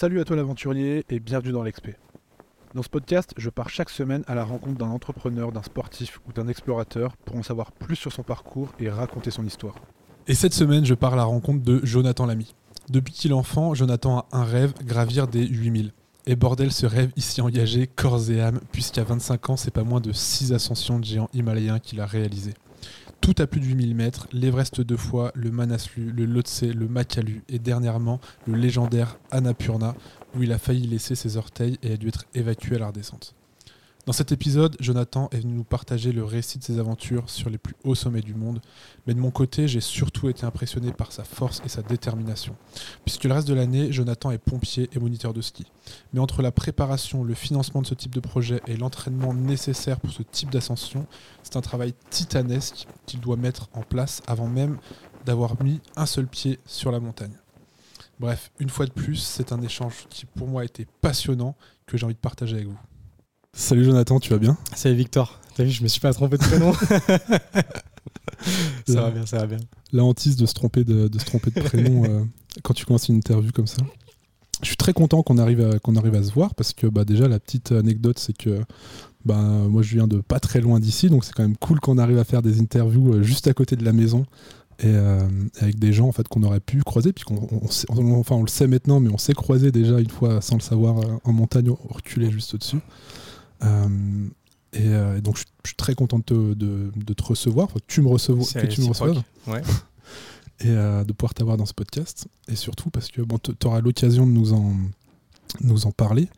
Salut à toi l'aventurier et bienvenue dans l'Expé. Dans ce podcast, je pars chaque semaine à la rencontre d'un entrepreneur, d'un sportif ou d'un explorateur pour en savoir plus sur son parcours et raconter son histoire. Et cette semaine, je pars à la rencontre de Jonathan Lamy. Depuis qu'il est enfant, Jonathan a un rêve, gravir des 8000. Et bordel, ce rêve ici engagé, corps et âme, puisqu'à 25 ans, c'est pas moins de 6 ascensions de géants himalayens qu'il a réalisées. Tout à plus de 8000 mètres, l'Everest deux fois, le Manaslu, le Lhotse, le Makalu et dernièrement le légendaire Annapurna, où il a failli laisser ses orteils et a dû être évacué à la redescente. Dans cet épisode, Jonathan est venu nous partager le récit de ses aventures sur les plus hauts sommets du monde, mais de mon côté, j'ai surtout été impressionné par sa force et sa détermination. Puisque le reste de l'année, Jonathan est pompier et moniteur de ski. Mais entre la préparation, le financement de ce type de projet et l'entraînement nécessaire pour ce type d'ascension, c'est un travail titanesque qu'il doit mettre en place avant même d'avoir mis un seul pied sur la montagne. Bref, une fois de plus, c'est un échange qui pour moi a été passionnant que j'ai envie de partager avec vous. Salut Jonathan, tu vas bien Salut Victor. T'as vu, je me suis pas trompé de prénom. ça va bien, ça va bien. La hantise de se tromper de, de se tromper de prénom euh, quand tu commences une interview comme ça. Je suis très content qu'on arrive, à, qu'on arrive à se voir parce que bah, déjà la petite anecdote c'est que bah, moi je viens de pas très loin d'ici donc c'est quand même cool qu'on arrive à faire des interviews euh, juste à côté de la maison et euh, avec des gens en fait qu'on aurait pu croiser puis qu'on on sait- on- enfin on le sait maintenant mais on s'est croisé déjà une fois sans le savoir en montagne reculé juste au-dessus et, euh, et donc je, je suis très content de te, de- de te recevoir que tu me que tu me reçoives Ouais. et euh, de pouvoir t'avoir dans ce podcast. Et surtout parce que bon tu auras l'occasion de nous en nous en parler.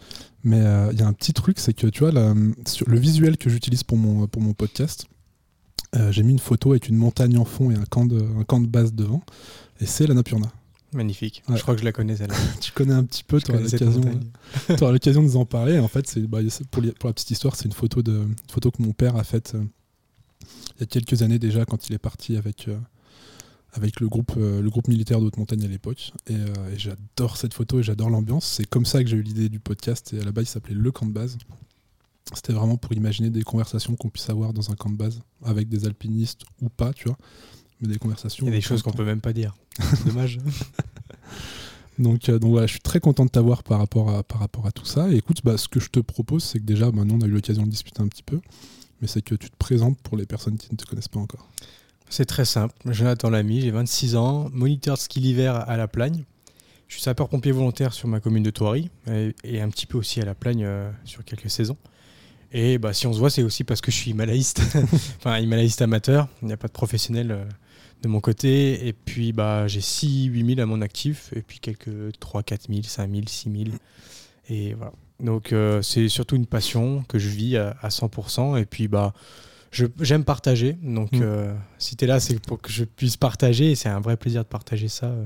Mais euh, il y a un petit truc c'est que tu vois la- sur le visuel que j'utilise pour mon pour mon podcast euh, j'ai mis une photo avec une montagne en fond et un camp de un camp de base devant. Et c'est la Napurna Magnifique. Ouais. Je crois que je la connais celle-là. tu connais un petit peu tu auras l'occasion de nous en parler. En fait, bah, pour, la petite histoire, c'est une photo de une photo que mon père a faite euh, il y a quelques années déjà quand il est parti avec euh, avec le groupe euh, le groupe militaire de haute montagne à l'époque. Et, et j'adore cette photo et j'adore l'ambiance. C'est comme ça que j'ai eu l'idée du podcast. Et à la base, il s'appelait le camp de base. C'était vraiment pour imaginer des conversations qu'on puisse avoir dans un camp de base avec des alpinistes ou pas, tu vois. Mais des conversations. Il y a des choses qu'on peut même pas dire. Dommage. Donc, euh, donc voilà, je suis très content de t'avoir par rapport à, par rapport à tout ça. Écoute, bah, ce que je te propose, c'est que déjà, bah, nous, on a eu l'occasion de discuter un petit peu, mais c'est que tu te présentes pour les personnes qui ne te connaissent pas encore. C'est très simple. Jonathan Lamy, j'ai 26 ans, moniteur de ski l'hiver à la Plagne. Je suis sapeur-pompier volontaire sur ma commune de Thoiry et, et un petit peu aussi à la Plagne euh, sur quelques saisons. Et bah, si on se voit, c'est aussi parce que je suis himalayiste, enfin himalayiste amateur. Il n'y a pas de professionnel euh, de mon côté. Et puis bah, j'ai 6 8000 à mon actif et puis quelques 3 4000, 5000, 6000. Et voilà. Donc euh, c'est surtout une passion que je vis à, à 100%. Et puis bah, je- j'aime partager. Donc Mm. euh, si tu es là, c'est pour que je puisse partager. Et c'est un vrai plaisir de partager ça euh,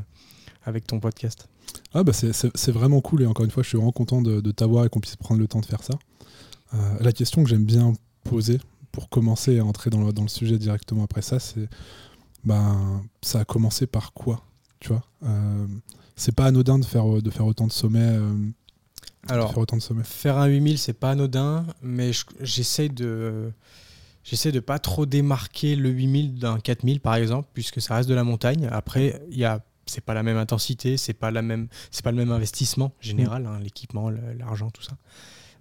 avec ton podcast. Ah, bah, c'est- vraiment cool. Et encore une fois, je suis vraiment content de, de t'avoir et qu'on puisse prendre le temps de faire ça. La question que j'aime bien poser pour commencer à entrer dans le, dans le sujet directement après ça, c'est ben, ça a commencé par quoi Tu vois Euh, C'est pas anodin de faire, de faire autant de sommets. euh, Alors, faire autant de sommets. Faire un 8000, c'est pas anodin, mais je- j'essaie de j'essaie de pas trop démarquer le 8000 d'un 4000 par exemple, puisque ça reste de la montagne. Après, il y a c'est pas la même intensité, c'est pas la même c'est pas le même investissement général, hein, l'équipement, l'argent, tout ça.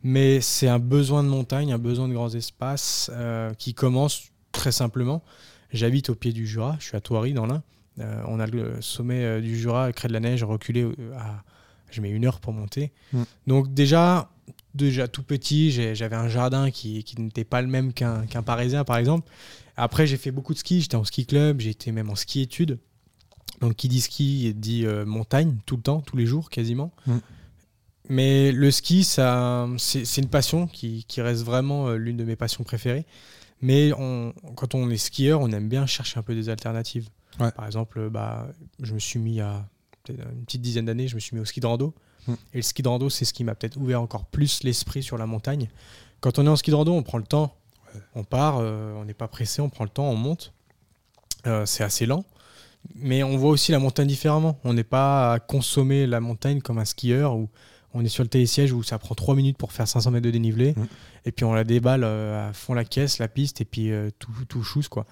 Mais c'est un besoin de montagne, un besoin de grands espaces euh, qui commence très simplement. J'habite au pied du Jura, je suis à Thoiry dans l'Ain. Euh, on a le sommet euh, du Jura, Crête de la Neige, reculé euh, à je mets une heure pour monter. Mm. Donc déjà, déjà tout petit, j'avais un jardin qui, qui n'était pas le même qu'un qu'un parisien, par exemple. Après, j'ai fait beaucoup de ski. J'étais en ski club, été même en ski études. Donc, qui dit ski dit euh, montagne tout le temps, tous les jours, quasiment. Mm. Mais le ski, c'est c'est une passion qui, qui reste vraiment euh, l'une de mes passions préférées. Mais on- quand on est skieur, on aime bien chercher un peu des alternatives. Ouais. Par exemple, bah, je me suis mis à une petite dizaine d'années, je me suis mis au ski de rando. Mm. Et le ski de rando, c'est ce qui m'a peut-être ouvert encore plus l'esprit sur la montagne. Quand on est en ski de rando, on prend le temps. On part, euh, on n'est pas pressé, on prend le temps, on monte. Euh, c'est assez lent. Mais on voit aussi la montagne différemment. On n'est pas à consommer la montagne comme un skieur où on est sur le télésiège où ça prend 3 minutes pour faire 500 mètres de dénivelé. Mm. Et puis on la déballe euh, à fond la caisse, la piste, et puis euh, tout, tout chousse, quoi.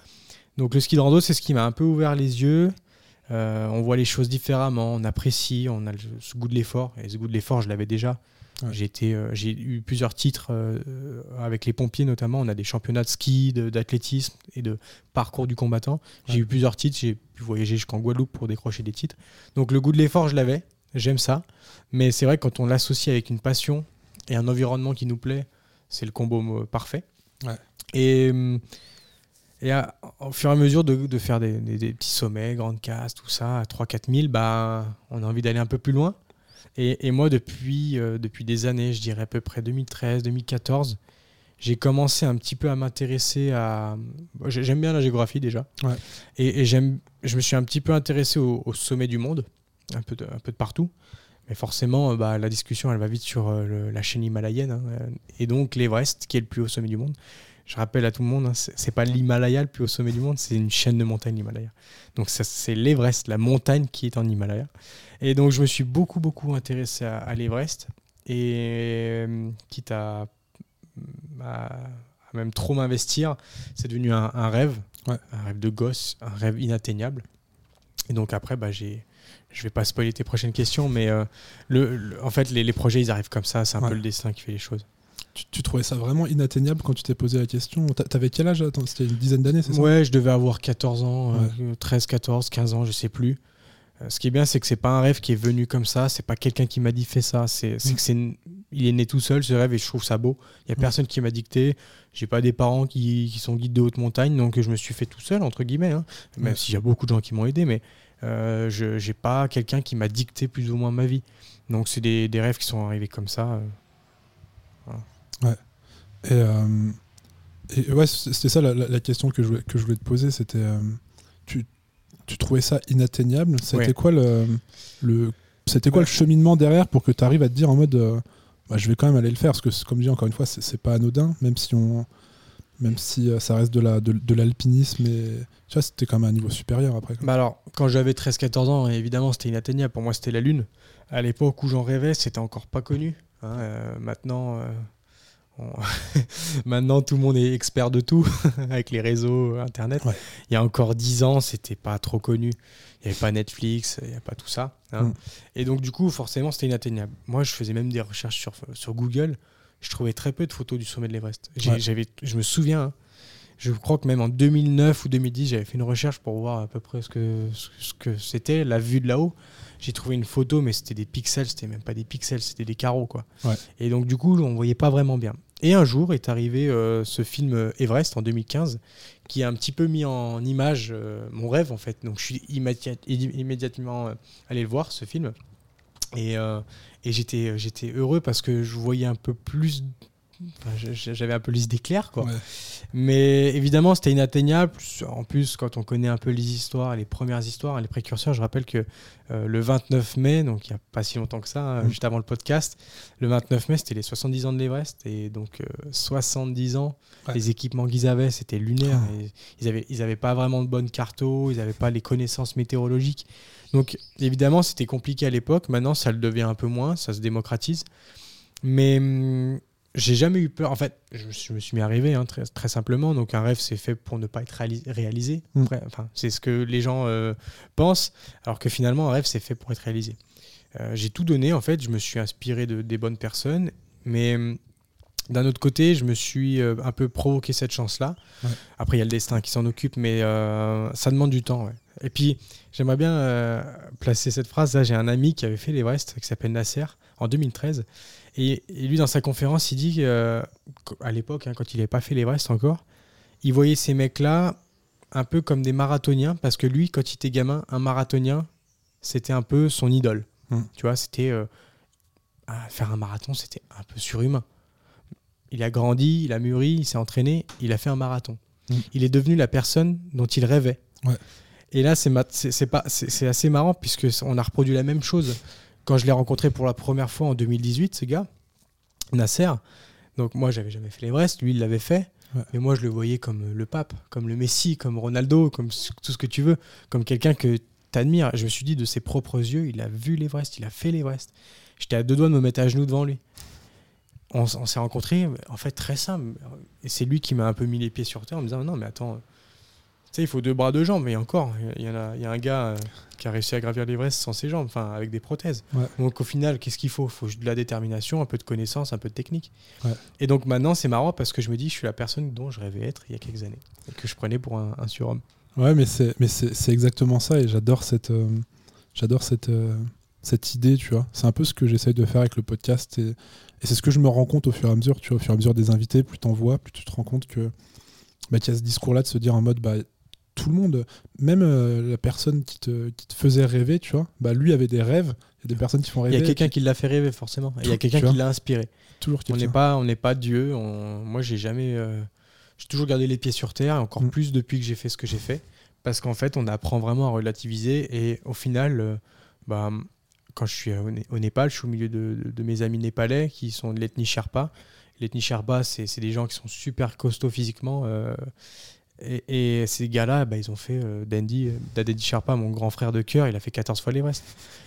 Donc le ski de rando, c'est ce qui m'a un peu ouvert les yeux. Euh, on voit les choses différemment, on apprécie, on a le- ce goût de l'effort. Et ce goût de l'effort, je l'avais déjà. Ouais. J'ai euh, eu plusieurs titres euh, avec les pompiers notamment. On a des championnats de ski, d'athlétisme et de parcours du combattant. J'ai eu plusieurs titres. J'ai pu voyager jusqu'en Guadeloupe pour décrocher des titres. Donc le goût de l'effort, je l'avais. J'aime ça. Mais c'est vrai que quand on l'associe avec une passion et un environnement qui nous plaît, c'est le combo euh, parfait. Ouais. Et, hum, et à- au fur et à mesure de, de faire des, des- des petits sommets, grandes casses, tout ça, à 3-4 000, bah, on a envie d'aller un peu plus loin. Et, et moi, depuis, euh, depuis des années, je dirais à peu près 2013, 2014, j'ai commencé un petit peu à m'intéresser à. J'aime bien la géographie déjà. Ouais. Et, et j'aime, je me suis un petit peu intéressé au, au sommet du monde, un peu de, un peu de partout. Mais forcément, euh, bah, la discussion, elle va vite sur euh, le- la chaîne himalayenne. hein, euh, et donc l'Everest, qui est le plus haut sommet du monde. Je rappelle à tout le monde, hein, c'est pas l'Himalaya le plus haut sommet du monde, c'est une chaîne de montagnes, l'Himalaya. Donc c'est l'Everest, la montagne qui est en Himalaya. Et donc je me suis beaucoup, beaucoup intéressé à, à l'Everest. Et quitte à, à- à même trop m'investir, c'est devenu un, un rêve, Ouais. un rêve de gosse, un rêve inatteignable. Et donc après, bah, j'ai, je vais pas spoiler tes prochaines questions, mais euh, le, le- en fait, les, les projets, ils arrivent comme ça. C'est un Ouais. peu le destin qui fait les choses. Tu, tu trouvais ça vraiment inatteignable quand tu t'es posé la question? T'a- T'avais quel âge Attends, C'était une dizaine d'années, c'est ça? Ouais, je devais avoir 14 ans, euh, 13, 14, 15 ans, je sais plus. Euh, ce qui est bien, c'est que c'est pas un rêve qui est venu comme ça. C'est pas quelqu'un qui m'a dit fais ça. C'est c'est Mm. que c'est, il est né tout seul ce rêve et je trouve ça beau. Il y a Mm. personne qui m'a dicté. J'ai pas des parents qui, qui sont guides de haute montagne, donc je me suis fait tout seul entre guillemets. hein. Même Ouais. s'il y a beaucoup de gens qui m'ont aidé, mais euh, je j'ai pas quelqu'un qui m'a dicté plus ou moins ma vie. Donc c'est des, des rêves qui sont arrivés comme ça. euh. Et, euh, et ouais, c'était ça la, la- la question que je voulais, que je voulais te poser. C'était, euh, tu, tu trouvais ça inatteignable? C'était Ouais. quoi le, le c'était quoi Ouais. le cheminement derrière pour que tu arrives à te dire en mode, bah, je vais quand même aller le faire? Parce que comme je dis encore une fois, c'est, c'est pas anodin, même si on, même si euh, ça reste de la, de, de l'alpinisme et tu vois, c'était quand même un niveau supérieur après. Bah alors, quand j'avais 13-14 ans, évidemment, c'était inatteignable. Pour moi, c'était la Lune. À l'époque où j'en rêvais, c'était encore pas connu. hein. Euh, maintenant, euh, on- maintenant, tout le monde est expert de tout avec les réseaux, Internet. Ouais. Il y a encore 10 ans, c'était pas trop connu. Il n'y avait pas Netflix, il n'y avait pas tout ça. hein. Mm. Et donc, du coup, forcément, c'était inatteignable. Moi, je faisais même des recherches sur, sur Google. Je trouvais très peu de photos du sommet de l'Everest. Ouais. Je me souviens, hein, je crois que même en 2009 ou 2010, j'avais fait une recherche pour voir à peu près ce que ce que c'était, la vue de là-haut. J'ai trouvé une photo, mais c'était des pixels, c'était même pas des pixels, c'était des carreaux, quoi. Ouais. Et donc, du coup, on voyait pas vraiment bien. Et un jour est arrivé euh, ce film euh, Everest en 2015, qui a un petit peu mis en image euh, mon rêve, en fait. Donc, je suis immédiat- immédiatement allé le voir, ce film. Et, euh, et j'étais j'étais heureux parce que je voyais un peu plus. enfin, J'avais un peu les d'éclair, quoi. Ouais. Mais évidemment, c'était inatteignable. En plus, quand on connaît un peu les histoires, les premières histoires, les précurseurs, je rappelle que euh, le 29 mai, donc il n'y a pas si longtemps que ça, hein, Mm. juste avant le podcast, le 29 mai, c'était les 70 ans de l'Everest. Et donc, euh, 70 ans, Ouais. les équipements qu'ils avaient, c'était lunaire. Oh. Et ils n'avaient ils avaient pas vraiment de bonnes cartos, ils n'avaient pas les connaissances météorologiques. Donc, évidemment, c'était compliqué à l'époque. Maintenant, ça le devient un peu moins, ça se démocratise. Mais hum, j'ai jamais eu peur. En fait, je, me suis- je me suis mis à rêver, hein, très, très simplement. Donc, un rêve, c'est fait pour ne pas être réali- réalisé. Mm. Enfin, c'est ce que les gens euh, pensent, alors que finalement, un rêve, c'est fait pour être réalisé. Euh, j'ai tout donné, en fait. Je me suis inspiré de, des bonnes personnes. Mais hum, d'un autre côté, je me suis euh, un peu provoqué cette chance-là. Ouais. Après, il y a le destin qui s'en occupe, mais euh, ça demande du temps. ouais. Et puis, j'aimerais bien euh, placer cette phrase. Là, j'ai un ami qui avait fait l'Everest, qui s'appelle Nasser, en 2013. Et, et lui, dans sa conférence, il dit euh, qu'à l'époque, hein, quand il n'avait pas fait l'Everest encore, il voyait ces mecs-là un peu comme des marathoniens, parce que lui, quand il était gamin, un marathonien, c'était un peu son idole. Mm. Tu vois, c'était. faire un marathon, c'était un peu surhumain. Il a grandi, il a mûri, il s'est entraîné, il a fait un marathon. Mm. Il est devenu la personne dont il rêvait. Ouais. Et là, c'est assez marrant puisque on a reproduit la même chose quand je l'ai rencontré pour la première fois en 2018, ce gars, Nasser. Donc moi, j'avais jamais fait l'Everest, lui, il l'avait fait. Ouais. Mais moi, je le voyais comme le pape, comme le Messi, comme Ronaldo, comme tout ce que tu veux, comme quelqu'un que tu admires. Je me suis dit, de ses propres yeux, il a vu l'Everest, il a fait l'Everest. J'étais à deux doigts de me mettre à genoux devant lui. On, s'est rencontrés, en fait, très simple. Et c'est lui qui m'a un peu mis les pieds sur terre en me disant, non, mais attends, sais, il faut deux bras, deux jambes, mais encore, il y, en a, il y a un gars euh, qui a réussi à gravir l'Everest sans ses jambes, enfin avec des prothèses. Ouais. Donc au final, qu'est-ce qu'il faut? Il faut de la détermination, un peu de connaissance, un peu de technique. Ouais. Et donc maintenant, c'est marrant parce que je me dis, je suis la personne dont je rêvais être il y a quelques années, et que je prenais pour un, un surhomme. Ouais, mais c'est mais c'est c'est exactement ça et j'adore cette euh, j'adore cette euh, cette idée, tu vois. C'est un peu ce que j'essaye de faire avec le podcast et, et c'est ce que je me rends compte au fur et à mesure, tu vois, au fur et à mesure des invités, plus t'en vois, plus tu te rends compte que bah, qu'il y a ce discours-là de se dire en mode bah tout le monde, même euh, la personne qui te, qui te faisait rêver, tu vois, bah lui avait des rêves, il y a des personnes qui font Il y rêver. a quelqu'un qui l'a fait rêver forcément. Il y a quelqu'un qui l'a inspiré. toujours On n'est pas, on n'est pas Dieu. on- Moi, j'ai jamais, euh, j'ai toujours gardé les pieds sur terre, et encore Mm. plus depuis que j'ai fait ce que j'ai fait, parce qu'en fait, on apprend vraiment à relativiser. Et au final, euh, bah, quand je suis au, Né- au Népal, je suis au milieu de, de- de mes amis népalais qui sont de l'ethnie Sherpa. L'ethnie Sherpa, c'est des gens qui sont super costauds physiquement. euh, et, et ces gars-là, bah, ils ont fait euh, Dandy, Daddy Sherpa, mon grand frère de cœur, il a fait 14 fois l'Everest.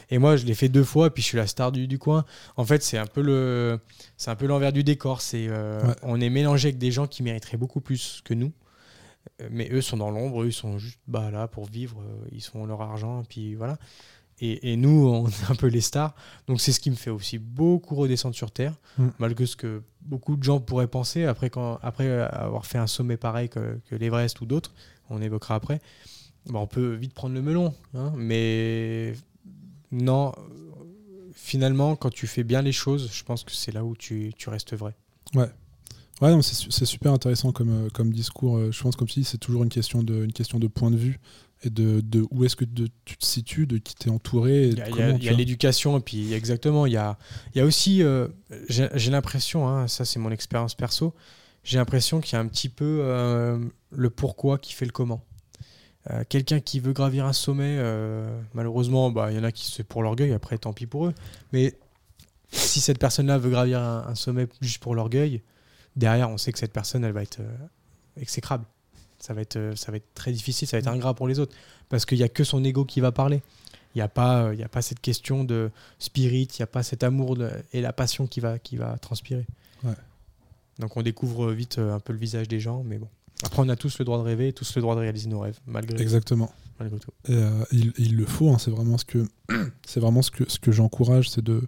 Et moi, je l'ai fait deux fois, puis je suis la star du, du coin. En fait, c'est un peu le, c'est un peu l'envers du décor. C'est, euh, Ouais. on est mélangé avec des gens qui mériteraient beaucoup plus que nous, mais eux sont dans l'ombre, eux ils sont juste bah, là pour vivre, euh, ils font leur argent, puis voilà. Et, et nous, on est un peu les stars. Donc c'est ce qui me fait aussi beaucoup redescendre sur terre, Mm. malgré ce que beaucoup de gens pourraient penser après, quand, après avoir fait un sommet pareil que, que l'Everest ou d'autres. On évoquera après. Bah, on peut vite prendre le melon, hein, mais non. Finalement, quand tu fais bien les choses, je pense que c'est là où tu, tu restes vrai. Ouais, non, c'est su- c'est super intéressant comme, euh, comme discours. Euh, Je pense comme si c'est toujours une question de, une question de point de vue et de, de où est-ce que de- tu te situes, de qui t'es entouré. Il y a, l'éducation, et puis exactement, il y a, il y a aussi, euh, j'ai l'impression, hein, ça c'est mon expérience perso, j'ai l'impression qu'il y a un petit peu euh, le pourquoi qui fait le comment. Euh, Quelqu'un qui veut gravir un sommet, malheureusement, bah, il y en a qui c'est pour l'orgueil, après tant pis pour eux. Mais si cette personne-là veut gravir un, un sommet juste pour l'orgueil, derrière, on sait que cette personne, elle va être euh, exécrable. Ça va, être, euh, ça va être très difficile, ça va être ingrat pour les autres. Parce qu'il n'y a que son ego qui va parler. Il n'y a, pas, euh, y a pas cette question de spirit, il n'y a pas cet amour de- et la passion qui va, qui va transpirer. Ouais. Donc on découvre vite un peu le visage des gens, mais bon. Après, on a tous le droit de rêver, tous le droit de réaliser nos rêves, malgré, Exactement. malgré tout. Et, euh, il, il le faut, hein, c'est vraiment ce que, c'est vraiment ce que, ce que j'encourage, c'est de,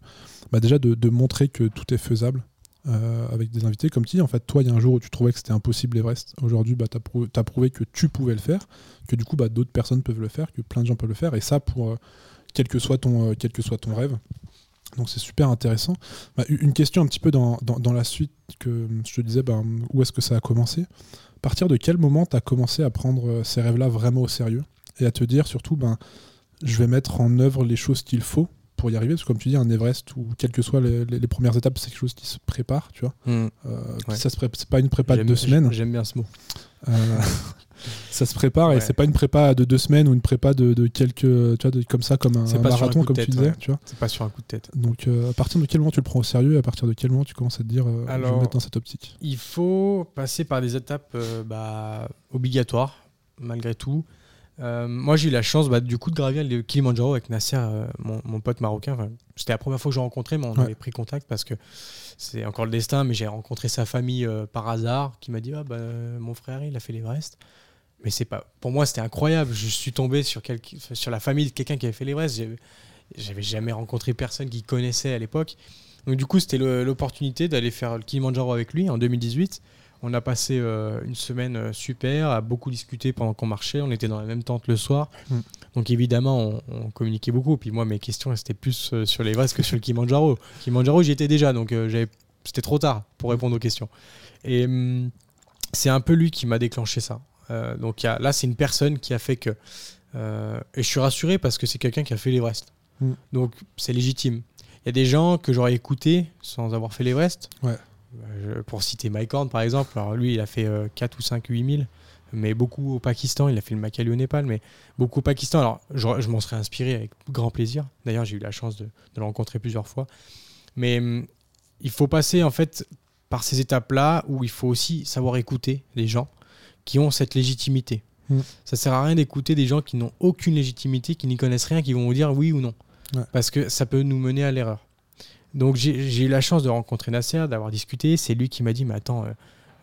bah déjà de, de montrer que tout est faisable euh, avec des invités. Comme dis, en fait, toi, il y a un jour où tu trouvais que c'était impossible l'Everest. Aujourd'hui, bah, tu prouvé, t'as prouvé que tu pouvais le faire, que du coup, bah, d'autres personnes peuvent le faire, que plein de gens peuvent le faire, et ça pour euh, quel, que soit ton, euh, quel que soit ton rêve. Donc c'est super intéressant. Bah, une question un petit peu dans, dans, la suite que je te disais, bah, où est-ce que ça a commencé? À partir de quel moment tu as commencé à prendre ces rêves-là vraiment au sérieux? Et à te dire surtout, ben, je vais mettre en œuvre les choses qu'il faut pour y arriver Parce que comme tu dis, un Everest ou quelles que soient les, les- les premières étapes, c'est quelque chose qui se prépare, tu vois. Euh, Ouais. Ça se c'est pas une prépa de deux semaines. J'aime bien ce mot. Euh, ça se prépare et c'est pas une prépa de deux semaines ou une prépa de, de quelques, tu vois, de- comme ça, comme un, marathon, coup de comme tête, tu disais, ouais. tu vois. C'est pas sur un coup de tête. Donc euh, à partir de quel moment tu le prends au sérieux et à partir de quel moment tu commences à te dire, euh, je vais Alors- me mettre dans cette optique? Il faut passer par des étapes euh, bah, obligatoires, malgré tout. Euh, moi, j'ai eu la chance bah, du coup de gravir le Kilimanjaro avec Nasser, euh, mon, mon pote marocain. Enfin, C'était la première fois que je l'ai rencontré, mais on Ouais. avait pris contact parce que c'est encore le destin. Mais j'ai rencontré sa famille euh, par hasard qui m'a dit ah, bah, Mon frère, il a fait l'Everest. Mais c'est pas. Pour moi, c'était incroyable. Je suis tombé sur, sur la famille de quelqu'un qui avait fait l'Everest. J'avais- jamais rencontré personne qui connaissait à l'époque. Donc, du coup, c'était l'opportunité d'aller faire le Kilimanjaro avec lui en 2018. On a passé euh, une semaine euh, super, à beaucoup discuter pendant qu'on marchait. On était dans la même tente le soir. Mm. Donc évidemment, on, on communiquait beaucoup. Puis moi, mes questions, c'était plus euh, sur l'Everest que sur le Kilimanjaro. Kilimanjaro, j'y étais déjà, donc c'était trop tard pour répondre aux questions. Et hum, c'est un peu lui qui m'a déclenché ça. Euh, donc il y a- là, c'est une personne qui a fait que... euh, et je suis rassuré parce que c'est quelqu'un qui a fait l'Everest. Mm. Donc c'est légitime. Il y a des gens que j'aurais écoutés sans avoir fait l'Everest. Ouais. Euh, pour citer Mike Horn, par exemple, alors lui, il a fait euh, 4 ou 5, 8 000, mais beaucoup au Pakistan. Il a fait le Makali au Népal, mais beaucoup au Pakistan. Alors, je, je m'en serais inspiré avec grand plaisir. D'ailleurs, j'ai eu la chance de, de le rencontrer plusieurs fois. Mais hum, il faut passer, en fait, par ces étapes-là où il faut aussi savoir écouter les gens qui ont cette légitimité. Mm. Ça sert à rien d'écouter des gens qui n'ont aucune légitimité, qui n'y connaissent rien, qui vont vous dire oui ou non. Ouais. Parce que ça peut nous mener à l'erreur. Donc j'ai eu la chance de rencontrer Nasser, d'avoir discuté. C'est lui qui m'a dit, mais attends, euh,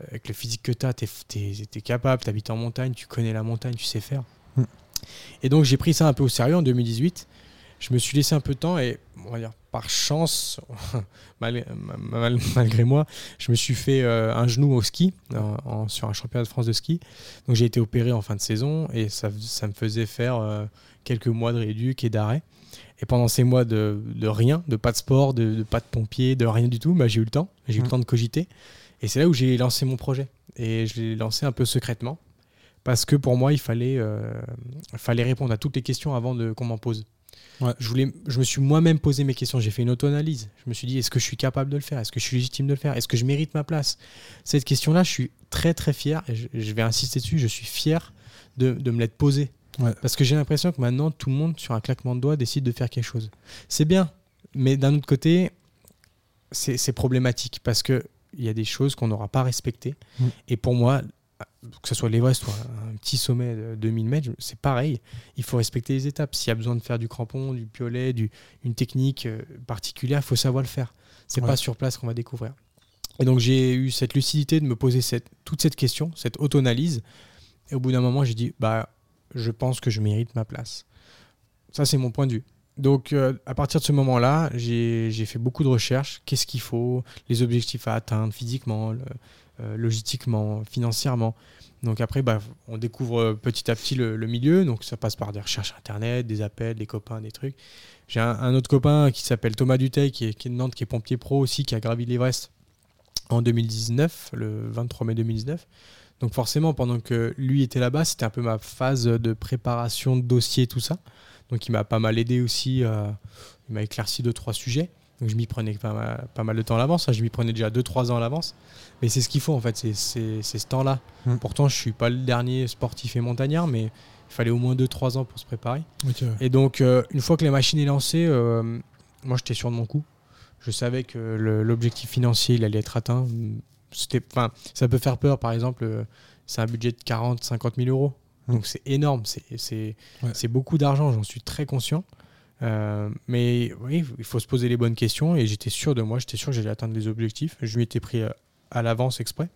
avec le physique que tu as, tu es, capable, tu habites en montagne, tu connais la montagne, tu sais faire. Mm. Et donc j'ai pris ça un peu au sérieux en 2018. Je me suis laissé un peu de temps et on va dire par chance, malgré, moi, je me suis fait euh, un genou au ski sur un championnat de France de ski. Donc j'ai été opéré en fin de saison et ça, ça me faisait faire euh, quelques mois de réduc et d'arrêt. Et pendant ces mois de, de, rien, de pas de sport, de, pas de pompier, de rien du tout, bah, j'ai eu le temps. J'ai eu le mm. temps de cogiter. Et c'est là où j'ai lancé mon projet. Et je l'ai lancé un peu secrètement. Parce que pour moi, il fallait, euh, fallait répondre à toutes les questions avant qu'on m'en pose. Je, voulais, je me suis moi-même posé mes questions. J'ai fait une auto-analyse. Je me suis dit, est-ce que je suis capable de le faire? Est-ce que je suis légitime de le faire? Est-ce que je mérite ma place? Cette question-là, je suis très très fier. Et je, vais insister dessus. Je suis fier de, de me l'être posée. Parce que j'ai l'impression que maintenant, tout le monde, sur un claquement de doigts, décide de faire quelque chose. C'est bien. Mais d'un autre côté, c'est problématique. Parce que il y a des choses qu'on n'aura pas respectées. Mm. Et pour moi, que ce soit l'Everest ou un petit sommet de 2000 mètres, c'est pareil. Il faut respecter les étapes. S'il y a besoin de faire du crampon, du piolet, du, une technique euh, particulière, il faut savoir le faire. C'est pas sur place qu'on va découvrir. Et donc j'ai eu cette lucidité de me poser cette, toute cette question, cette auto-analyse. Et au bout d'un moment, j'ai dit, bah, je pense que je mérite ma place. Ça, c'est mon point de vue. Donc, euh, à partir de ce moment-là, j'ai fait beaucoup de recherches. Qu'est-ce qu'il faut Les objectifs à atteindre physiquement, euh, logistiquement, financièrement. Donc, après, bah, on découvre euh, petit à petit le, milieu. Donc, ça passe par des recherches Internet, des appels, des copains, des trucs. J'ai un, autre copain qui s'appelle Thomas Duteil, qui est, qui est, de Nantes, qui est pompier pro aussi, qui a gravi l'Everest en 2019, le 23 mai 2019. Donc, forcément, pendant que lui était là-bas, c'était un peu ma phase de préparation de dossier, tout ça. Donc il m'a pas mal aidé aussi. Euh, il m'a éclairci deux, trois sujets. Donc je m'y prenais pas mal, de temps à l'avance. Je m'y prenais déjà deux, trois ans à l'avance. Mais c'est ce qu'il faut en fait, c'est ce temps-là. Hmm. Pourtant, je suis pas le dernier sportif et montagnard, mais il fallait au moins deux, trois ans pour se préparer. Et donc, euh, une fois que la machine est lancée, euh, moi j'étais sûr de mon coup. Je savais que l'objectif financier il allait être atteint. Ça peut faire peur, par exemple, c'est un budget de 40, 50 000 euros. Donc c'est énorme, c'est beaucoup d'argent, j'en suis très conscient. Euh, mais oui, il faut se poser les bonnes questions et j'étais sûr de moi, j'étais sûr que j'allais atteindre les objectifs. Je lui étais pris euh, à l'avance exprès.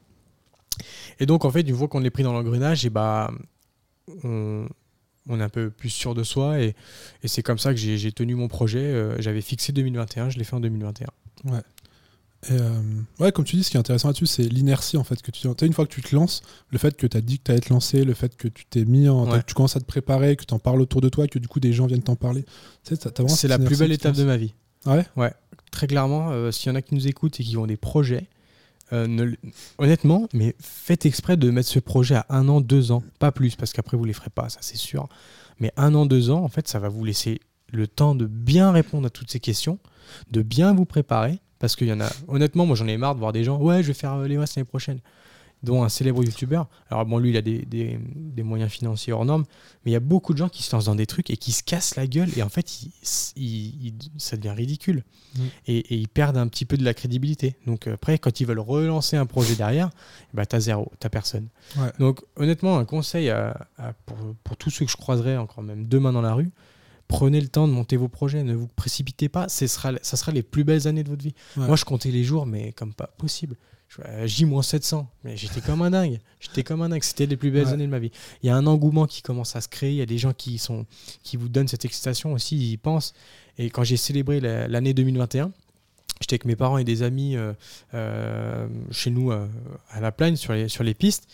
Et donc en fait, une fois qu'on est pris dans l'engrenage, et bah, on, est un peu plus sûr de soi et, c'est comme ça que j'ai tenu mon projet. Euh, j'avais fixé 2021, je l'ai fait en 2021. Ouais. Euh, ouais, comme tu dis, ce qui est intéressant là-dessus, c'est l'inertie en fait que tu as. Une fois que tu te lances, le fait que tu as dit que tu allais te lancer, le fait que tu t'es mis en. Tu commences à te préparer, que tu en parles autour de toi, que du coup des gens viennent t'en parler. c'est la plus belle étape de ma vie. Ah ouais? Ouais, très clairement. Euh, s'il y en a qui nous écoutent et qui ont des projets, euh, honnêtement, mais faites exprès de mettre ce projet à un an, deux ans, pas plus, parce qu'après vous les ferez pas, ça c'est sûr. Mais un an, deux ans, en fait, ça va vous laisser le temps de bien répondre à toutes ces questions, de bien vous préparer parce qu'il y en a, honnêtement, moi j'en ai marre de voir des gens, ouais, je vais faire euh, les l'année prochaine, dont un célèbre youtubeur. Alors bon, lui, il a des, des, moyens financiers hors normes, mais il y a beaucoup de gens qui se lancent dans des trucs et qui se cassent la gueule, et en fait, il, ça devient ridicule. Mm. Et, ils perdent un petit peu de la crédibilité. Donc après, quand ils veulent relancer un projet derrière, bah, t'as zéro, t'as personne. Donc honnêtement, un conseil pour, pour tous ceux que je croiserai encore même demain dans la rue, prenez le temps de monter vos projets, ne vous précipitez pas, ce sera, ça sera les plus belles années de votre vie. Moi, je comptais les jours, mais comme pas possible. J-700, mais j'étais comme un dingue. J'étais comme un dingue. C'était les plus belles années de ma vie. Il y a un engouement qui commence à se créer. Il y a des gens qui, sont, qui vous donnent cette excitation aussi. Ils y pensent. Et quand j'ai célébré l'année 2021, j'étais avec mes parents et des amis euh, euh, chez nous euh, à la plaine sur les, sur les pistes.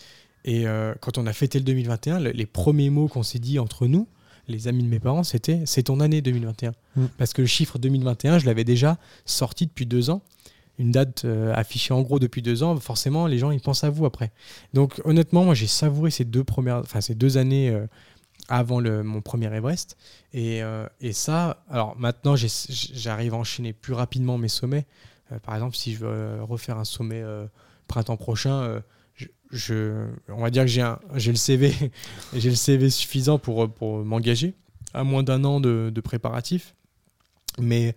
Et quand on a fêté le 2021, les premiers mots qu'on s'est dit entre nous, les amis de mes parents, c'était c'est ton année 2021. Mm. Parce que le chiffre 2021, je l'avais déjà sorti depuis deux ans. Une date euh, affichée en gros depuis deux ans, forcément, les gens ils pensent à vous après. Donc honnêtement, moi j'ai savouré ces deux premières, enfin ces deux années euh, avant le, mon premier Everest. Et, euh, et ça, alors maintenant j'arrive à enchaîner plus rapidement mes sommets. par exemple, si je veux refaire un sommet printemps prochain, je, on va dire que j'ai, le CV, j'ai le CV suffisant pour, pour m'engager à moins d'un an de, de préparatifs. Mais,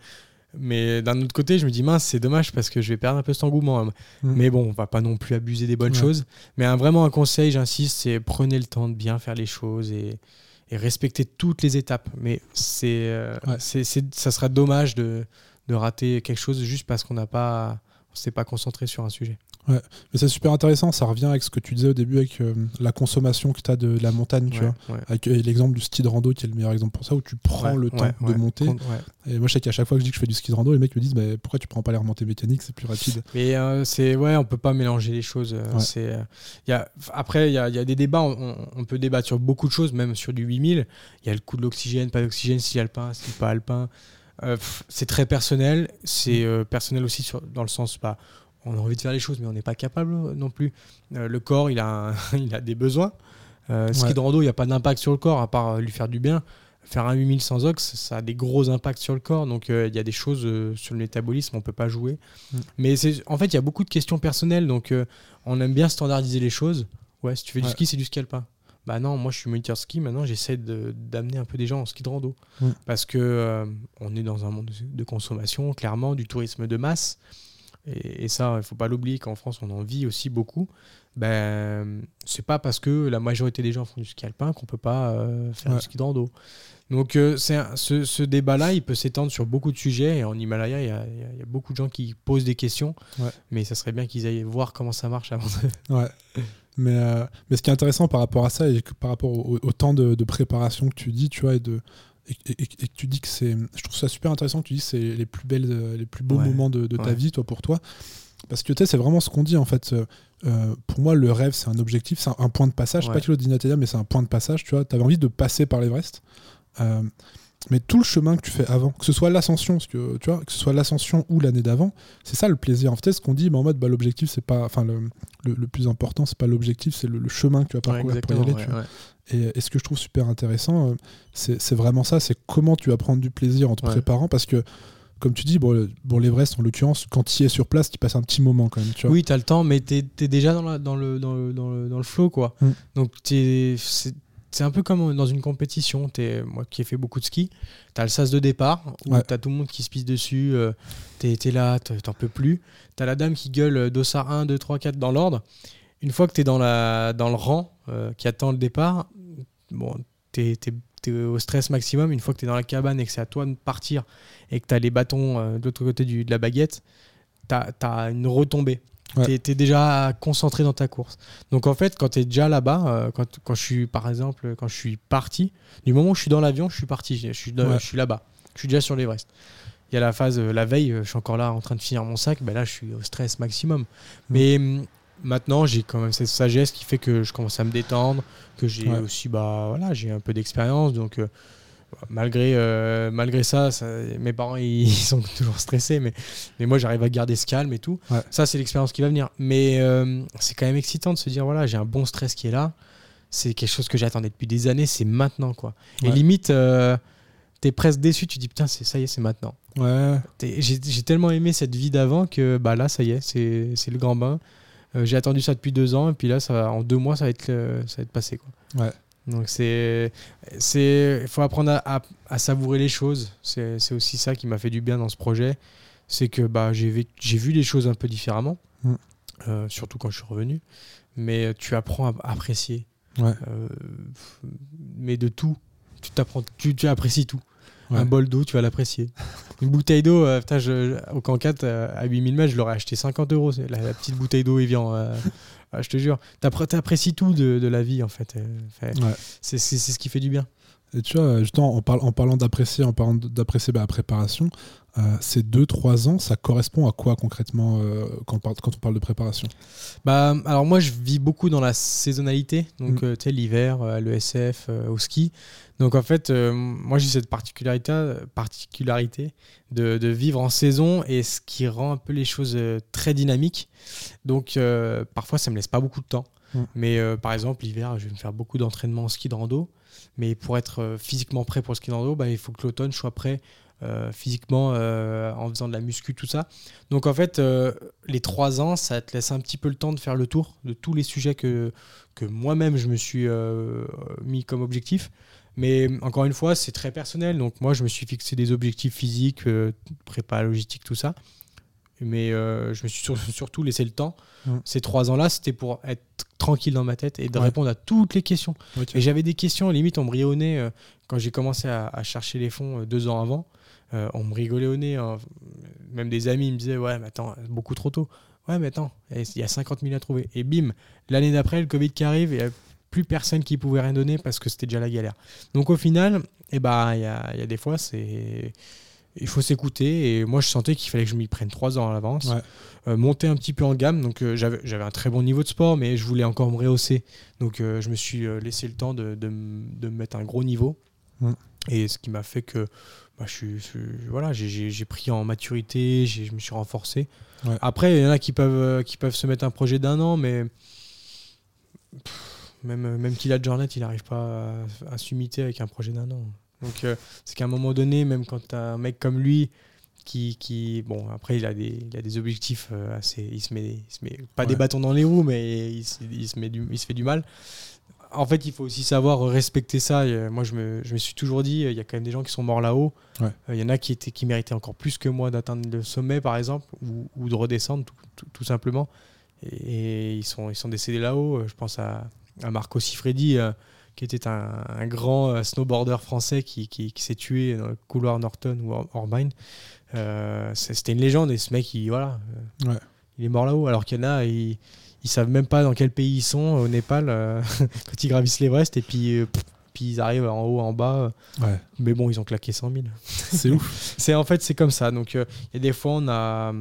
mais d'un autre côté, je me dis mince, c'est dommage parce que je vais perdre un peu cet engouement. Mmh. Mais bon, on va pas non plus abuser des bonnes choses. Mais vraiment un conseil, j'insiste, c'est prenez le temps de bien faire les choses et, et respecter toutes les étapes. Mais c'est, euh, ça sera dommage de, de rater quelque chose juste parce qu'on n'a pas on s'est pas concentré sur un sujet. Mais c'est super intéressant, ça revient avec ce que tu disais au début avec euh, la consommation que tu as de, la montagne, tu Ouais, vois. ouais. Avec euh, l'exemple du ski de rando qui est le meilleur exemple pour ça, où tu prends Ouais, le temps ouais, de ouais. monter. Ouais. Et moi, je sais qu'à chaque fois que je dis que je fais du ski de rando, les mecs me disent mais pourquoi tu prends pas les remontées mécaniques, c'est plus rapide. Mais euh, c'est ouais, on peut pas mélanger les choses. euh, Ouais. C'est y a, après il y a, y a des débats. On, on peut débattre sur beaucoup de choses, même sur du 8000. Il y a le coût de l'oxygène, pas d'oxygène, si alpin, si pas alpin. Euh, c'est très personnel. C'est euh, personnel aussi sur, dans le sens pas. On a envie de faire les choses, mais on n'est pas capable euh, non plus. Euh, le corps, il a, un- il a des besoins. Ski de rando, il n'y a pas d'impact sur le corps à part lui faire du bien. Faire un 8000 sans ox, ça a des gros impacts sur le corps. Donc il y a des choses sur le métabolisme, on peut pas jouer. Mm. Mais c'est en fait, il y a beaucoup de questions personnelles. Donc on aime bien standardiser les choses. Ouais, si tu fais du ski, c'est du ski alpin. Bah non, moi je suis moniteur ski. Maintenant, j'essaie d'amener un peu des gens en ski de rando. Parce que euh, on est dans un monde de, consommation, clairement, du tourisme de masse. Et, et ça, il faut pas l'oublier qu'en France, on en vit aussi beaucoup. Ben, c'est pas parce que la majorité des gens font du ski alpin qu'on peut pas euh, faire Ouais. du ski de rando. Donc euh, un- ce, ce débat-là, il peut s'étendre sur beaucoup de sujets. Et en Himalaya, il y a, il y a- il y a beaucoup de gens qui posent des questions. Ouais. Mais ça serait bien qu'ils aillent voir comment ça marche avant de... Ouais. Mais, euh, mais ce qui est intéressant par rapport à ça et que par rapport au, au temps de, de préparation que tu dis, tu vois, et, de, et, et- et que tu dis que c'est. Je trouve ça super intéressant que tu dis que c'est les plus belles, euh, les plus beaux Ouais. moments de, de ta Ouais. vie, toi, pour toi. Parce que tu sais, c'est vraiment ce qu'on dit en fait. Euh, pour moi, le rêve, c'est un objectif, c'est un, un point de passage. Ouais. pas Claude Dinatella, mais c'est un point de passage. Tu vois, tu avais envie de passer par l'Everest. Euh, mais tout le chemin que tu fais avant, que ce soit l'ascension, parce que tu vois, que ce soit l'ascension ou l'année d'avant, c'est ça le plaisir. En fait, ce qu'on dit, mais en mode, bah, l'objectif, c'est pas, enfin, le, le, le plus important, c'est pas l'objectif, c'est le, le chemin que tu vas parcourir pour y aller. ouais, tu vois. ouais. Et, et ce que je trouve super intéressant, euh, c'est vraiment ça, c'est comment tu vas prendre du plaisir en te Ouais. préparant, parce que, comme tu dis, bon, bon l'Everest, en l'occurrence, quand tu y es sur place, tu passes un petit moment quand même, tu vois. Oui, tu as le temps, mais tu es, déjà dans, la- dans, le, dans, le, dans, le, dans le flow. Quoi. Mm. Donc t'es- c'est un peu comme dans une compétition. T'es- moi qui ai fait beaucoup de ski, tu as le sas de départ où Ouais. tu as tout le monde qui se pisse dessus. euh, t'es es là, t'es- t'en peux plus. Tu as la dame qui gueule euh, dossard 1, 2, 3, 4 dans l'ordre. Une fois que tu es dans, la, dans le rang euh, qui attend le départ, bon, tu es, au stress maximum. Une fois que tu es dans la cabane et que c'est à toi de partir et que tu as les bâtons euh, de l'autre côté du- de la baguette, tu as, une retombée. Ouais. Tu es, déjà concentré dans ta course. Donc en fait, quand tu es déjà là-bas, euh, quand, quand je suis, par exemple, quand je suis parti, du moment où je suis dans l'avion, je suis parti, je suis, de- Ouais. je suis là-bas. Je suis déjà sur l'Everest. Il y a la phase, euh, la veille, euh, je suis encore là en train de finir mon sac, ben là je suis au stress maximum. Mais hum, maintenant, j'ai quand même cette sagesse qui fait que je commence à me détendre, que j'ai aussi, bah voilà, j'ai un peu d'expérience, donc euh, malgré, euh, malgré ça, ça, mes parents ils, ils sont toujours stressés, mais, mais moi j'arrive à garder ce calme et tout. Ouais. Ça, c'est l'expérience qui va venir. Mais euh, c'est quand même excitant de se dire voilà, j'ai un bon stress qui est là. C'est quelque chose que j'attendais depuis des années, c'est maintenant quoi. Et limite, euh, t'es presque déçu, tu dis putain, c'est ça y est, c'est maintenant. Ouais, J'ai tellement aimé cette vie d'avant que bah là, ça y est, c'est c'est le grand bain. J'ai attendu ça depuis deux ans et puis là, ça en deux mois, ça va être, ça va être passé. Quoi. Ouais. Donc c'est, c'est, il faut apprendre à, à- à savourer les choses. C'est c'est aussi ça qui m'a fait du bien dans ce projet, c'est que bah j'ai vu les choses un peu différemment, Mm. euh, surtout quand je suis revenu. Mais tu apprends à apprécier. Ouais. Euh, mais de tout, tu t'apprends, tu, tu apprécies tout. Ouais. Un bol d'eau, tu vas l'apprécier. Une bouteille d'eau, euh, je- au 4, euh, à 8000 mètres, je l'aurais acheté 50 euros. La, la petite bouteille d'eau Evian. Ah, je te jure. T'appré- T'apprécies tout de, de la vie, en fait. euh, fait, ouais. c'est c'est- c'est ce qui fait du bien. Et tu vois, justement, en, parlant d'apprécier, en parlant d'apprécier bah, la préparation, euh, ces 2-3 ans, ça correspond à quoi concrètement euh, quand, on parle, quand on parle de préparation? Bah, alors moi, je vis beaucoup dans la saisonnalité, donc Mm. euh, tu sais, l'hiver, le SF, euh, au ski. Donc en fait, moi j'ai cette particularité, particularité de, de vivre en saison et ce qui rend un peu les choses très dynamiques. Donc parfois, ça me laisse pas beaucoup de temps. Mm. Mais par exemple, l'hiver, je vais me faire beaucoup d'entraînement en ski de rando. Mais pour être euh, physiquement prêt pour le ski de rando, bah, il faut que l'automne je sois prêt euh, physiquement euh, en faisant de la muscu, tout ça. Donc en fait, les trois ans, ça te laisse un petit peu le temps de faire le tour de tous les sujets que, que moi-même je me suis mis comme objectif. Mais encore une fois, c'est très personnel. Donc moi, je me suis fixé des objectifs physiques, prépa logistique, tout ça. Mais euh, je me suis sur- surtout laissé le temps. Mm. Ces trois ans-là, c'était pour être tranquille dans ma tête et de Ouais. répondre à toutes les questions. Et j'avais des questions, limite, on me riait au nez euh, quand j'ai commencé à, à chercher les fonds euh, deux ans avant. on me rigolait au nez. hein. Même des amis me disaient Ouais, mais attends, beaucoup trop tôt. Ouais, mais attends, il y a 50 000 à trouver. Et bim, l'année d'après, le Covid qui arrive, il n'y a plus personne qui pouvait rien donner parce que c'était déjà la galère. Donc au final, eh ben, il y, y a des fois, c'est. Il faut s'écouter et moi je sentais qu'il fallait que je m'y prenne trois ans à l'avance, Ouais. Euh, monter un petit peu en gamme. Donc euh, j'avais un très bon niveau de sport, mais je voulais encore me rehausser. Donc euh, je me suis laissé le temps de, de, de me mettre un gros niveau. Et ce qui m'a fait que bah, je suis, je suis- voilà, j'ai- pris en maturité, je me suis renforcé. Ouais. Après, il y en a qui peuvent, qui peuvent se mettre un projet d'un an, mais pff, même, même qu'il a Jornet, il n'arrive pas à, à s'imiter avec un projet d'un an. Donc euh, c'est qu'à un moment donné, même quand tu as un mec comme lui, qui, qui bon après il a des, il a des objectifs euh, assez, il se met, il se met pas des bâtons dans les roues, mais il, se- il se met du, il se fait du mal. En fait, il faut aussi savoir respecter ça. Et, euh, moi, je me, je me suis toujours dit, il y a quand même des gens qui sont morts là-haut. Ouais. Il y en a qui, étaient, qui méritaient encore plus que moi d'atteindre le sommet, par exemple, ou, ou de redescendre, tout, tout- tout simplement. Et, et ils, sont, ils sont décédés là-haut. Je pense à, à Marco Siffredi, euh, qui était un, un grand euh, snowboarder français qui, qui, qui s'est tué dans le couloir Norton ou Or- Orbine. Euh, C'était une légende et ce mec, il, voilà, euh, Ouais. il est mort là-haut. Alors qu'il y en a, ils, ils savent même pas dans quel pays ils sont au Népal euh, quand ils gravissent l'Everest et puis, euh, puis ils arrivent en haut, en bas. Ouais. Mais bon, ils ont claqué 100 000. C'est ouf. C'est en fait c'est comme ça. Donc il y a des fois on a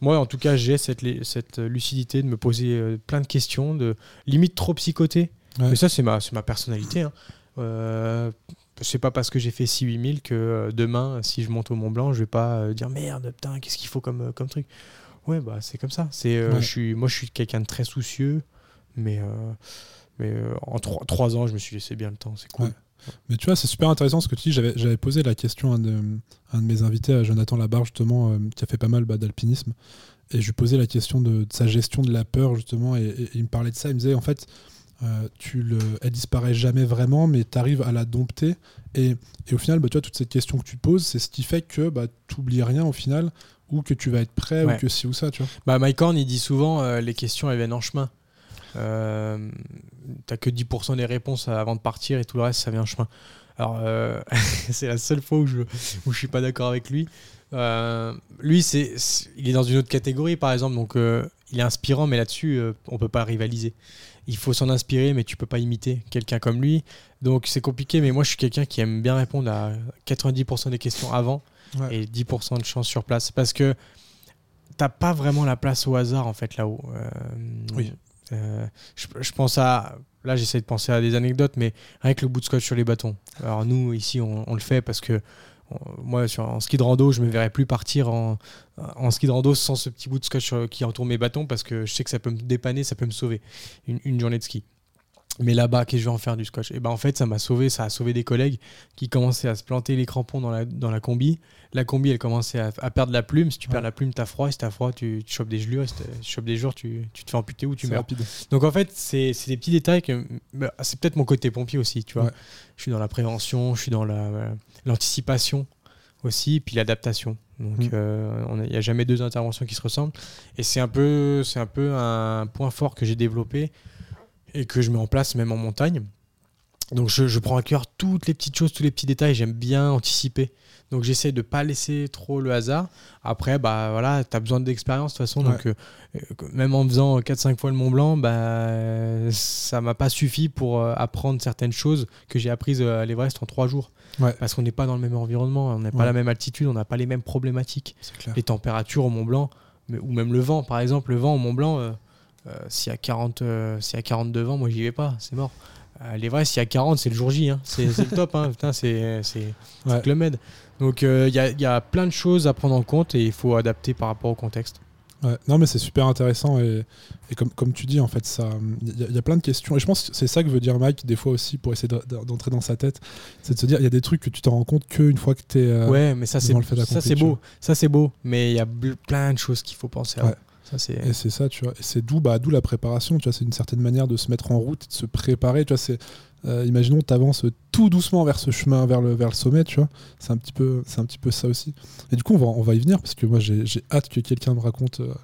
moi en tout cas j'ai cette, cette lucidité de me poser euh, plein de questions, de limite trop psychoter. Ouais. Mais ça c'est ma ma personnalité. Hein. Euh, c'est pas parce que j'ai fait 6 8 000 que euh, demain si je monte au Mont Blanc je vais pas euh, dire merde putain qu'est-ce qu'il faut comme euh, comme truc. Ouais bah c'est comme ça. C'est euh, Ouais. je suis moi je suis quelqu'un de très soucieux mais euh, mais en 3, ans je me suis laissé bien le temps c'est cool. Ouais. Mais tu vois, c'est super intéressant ce que tu dis. J'avais, posé la question à un de, un de mes invités, à Jonathan Labarre, justement, euh, qui a fait pas mal bah, d'alpinisme. Et je lui posais la question de, de sa gestion de la peur, justement. Et, et il me parlait de ça. Il me disait, en fait, euh, tu le, elle disparaît jamais vraiment, mais tu arrives à la dompter. Et, et au final, bah, tu vois, toute cette question que tu poses, c'est ce qui fait que bah, tu n'oublies rien au final, ou que tu vas être prêt, Ouais. ou que ci ou ça, tu vois. Bah, Mike Horn, il dit souvent euh, les questions elles viennent en chemin. Euh, T'as que 10% des réponses avant de partir et tout le reste ça vient en chemin. Alors, euh, c'est la seule fois où je, où je suis pas d'accord avec lui. Lui, c'est, il est dans une autre catégorie par exemple, donc il est inspirant, mais là-dessus, on peut pas rivaliser. Il faut s'en inspirer, mais tu peux pas imiter quelqu'un comme lui. Donc c'est compliqué, mais moi je suis quelqu'un qui aime bien répondre à 90% des questions avant Ouais. et 10% de chance sur place. Parce que t'as pas vraiment la place au hasard en fait là-haut. Euh, Oui. euh, je, je pense à. Là, j'essaie de penser à des anecdotes, mais rien que le bout de scotch sur les bâtons. Alors, nous, ici, on, on le fait parce que moi, sur, en ski de rando, je me verrais plus partir en, en ski de rando sans ce petit bout de scotch sur- qui entoure mes bâtons parce que je sais que ça peut me dépanner, ça peut me sauver une, journée de ski. Mais là-bas, qu'est-ce que je vais en faire du scotch? Et ben en fait, ça m'a sauvé, ça a sauvé des collègues qui commençaient à se planter les crampons dans la, dans la combi. La combi, elle commençait à, à perdre la plume. Si tu perds la plume, t'as froid. Si t'as froid, tu, tu chopes des gelures. Si tu chopes des jours, tu, tu te fais amputer ou tu meurs. rapide. Donc en fait, c'est des petits détails que bah, c'est peut-être mon côté pompier aussi, tu vois. Ouais. Je suis dans la prévention, je suis dans la, l'anticipation aussi, puis l'adaptation. Donc Mm. euh, a- il n'y a jamais deux interventions qui se ressemblent. Et c'est un peu, c'est un peu un point fort que j'ai développé et que je mets en place même en montagne. Donc je, je prends à cœur toutes les petites choses, tous les petits détails. J'aime bien anticiper. Donc j'essaie de pas laisser trop le hasard. Après, bah voilà, tu as besoin d'expérience de toute façon. Donc euh, euh, même en faisant 4-5 fois le Mont Blanc, bah, ça m'a pas suffi pour euh, apprendre certaines choses que j'ai apprises à l'Everest en 3 jours. Ouais. Parce qu'on n'est pas dans le même environnement, on n'a pas Ouais. la même altitude, on n'a pas les mêmes problématiques. Les températures au Mont Blanc, mais- ou même le vent, par exemple, le vent au Mont Blanc, euh, euh, s'il y, a 40, euh, s'il y a 42 vents, moi j'y vais pas, c'est mort. À l'Everest, s'il y a 40, c'est le jour J, hein. c'est le top, hein. Putain, c'est Ouais. Club Med. Donc euh, il y, a, il y a plein de choses à prendre en compte et il faut adapter par rapport au contexte. Ouais, non, mais c'est super intéressant et, et comme, comme tu dis, en fait, il y, a- il y a plein de questions. Et je pense que c'est ça que veut dire Mike, des fois aussi, pour essayer de- de- d'entrer dans sa tête. C'est de se dire, il y a des trucs que tu t'en rends compte qu'une fois que tu es. ouais, mais ça c'est le beau, ça c'est beau, mais il y a plein de choses qu'il faut penser. à. Ouais. Et c'est ça, tu vois. Et c'est d'où, bah, la préparation, tu vois. C'est une certaine manière de se mettre en route, de se préparer, tu vois. C'est, euh, imaginons, tu avances tout doucement vers ce chemin, vers le, vers le sommet, tu vois. C'est un petit peu, un petit peu ça aussi. Et du coup, on va, on va y venir parce que moi, j'ai, hâte que quelqu'un me raconte euh,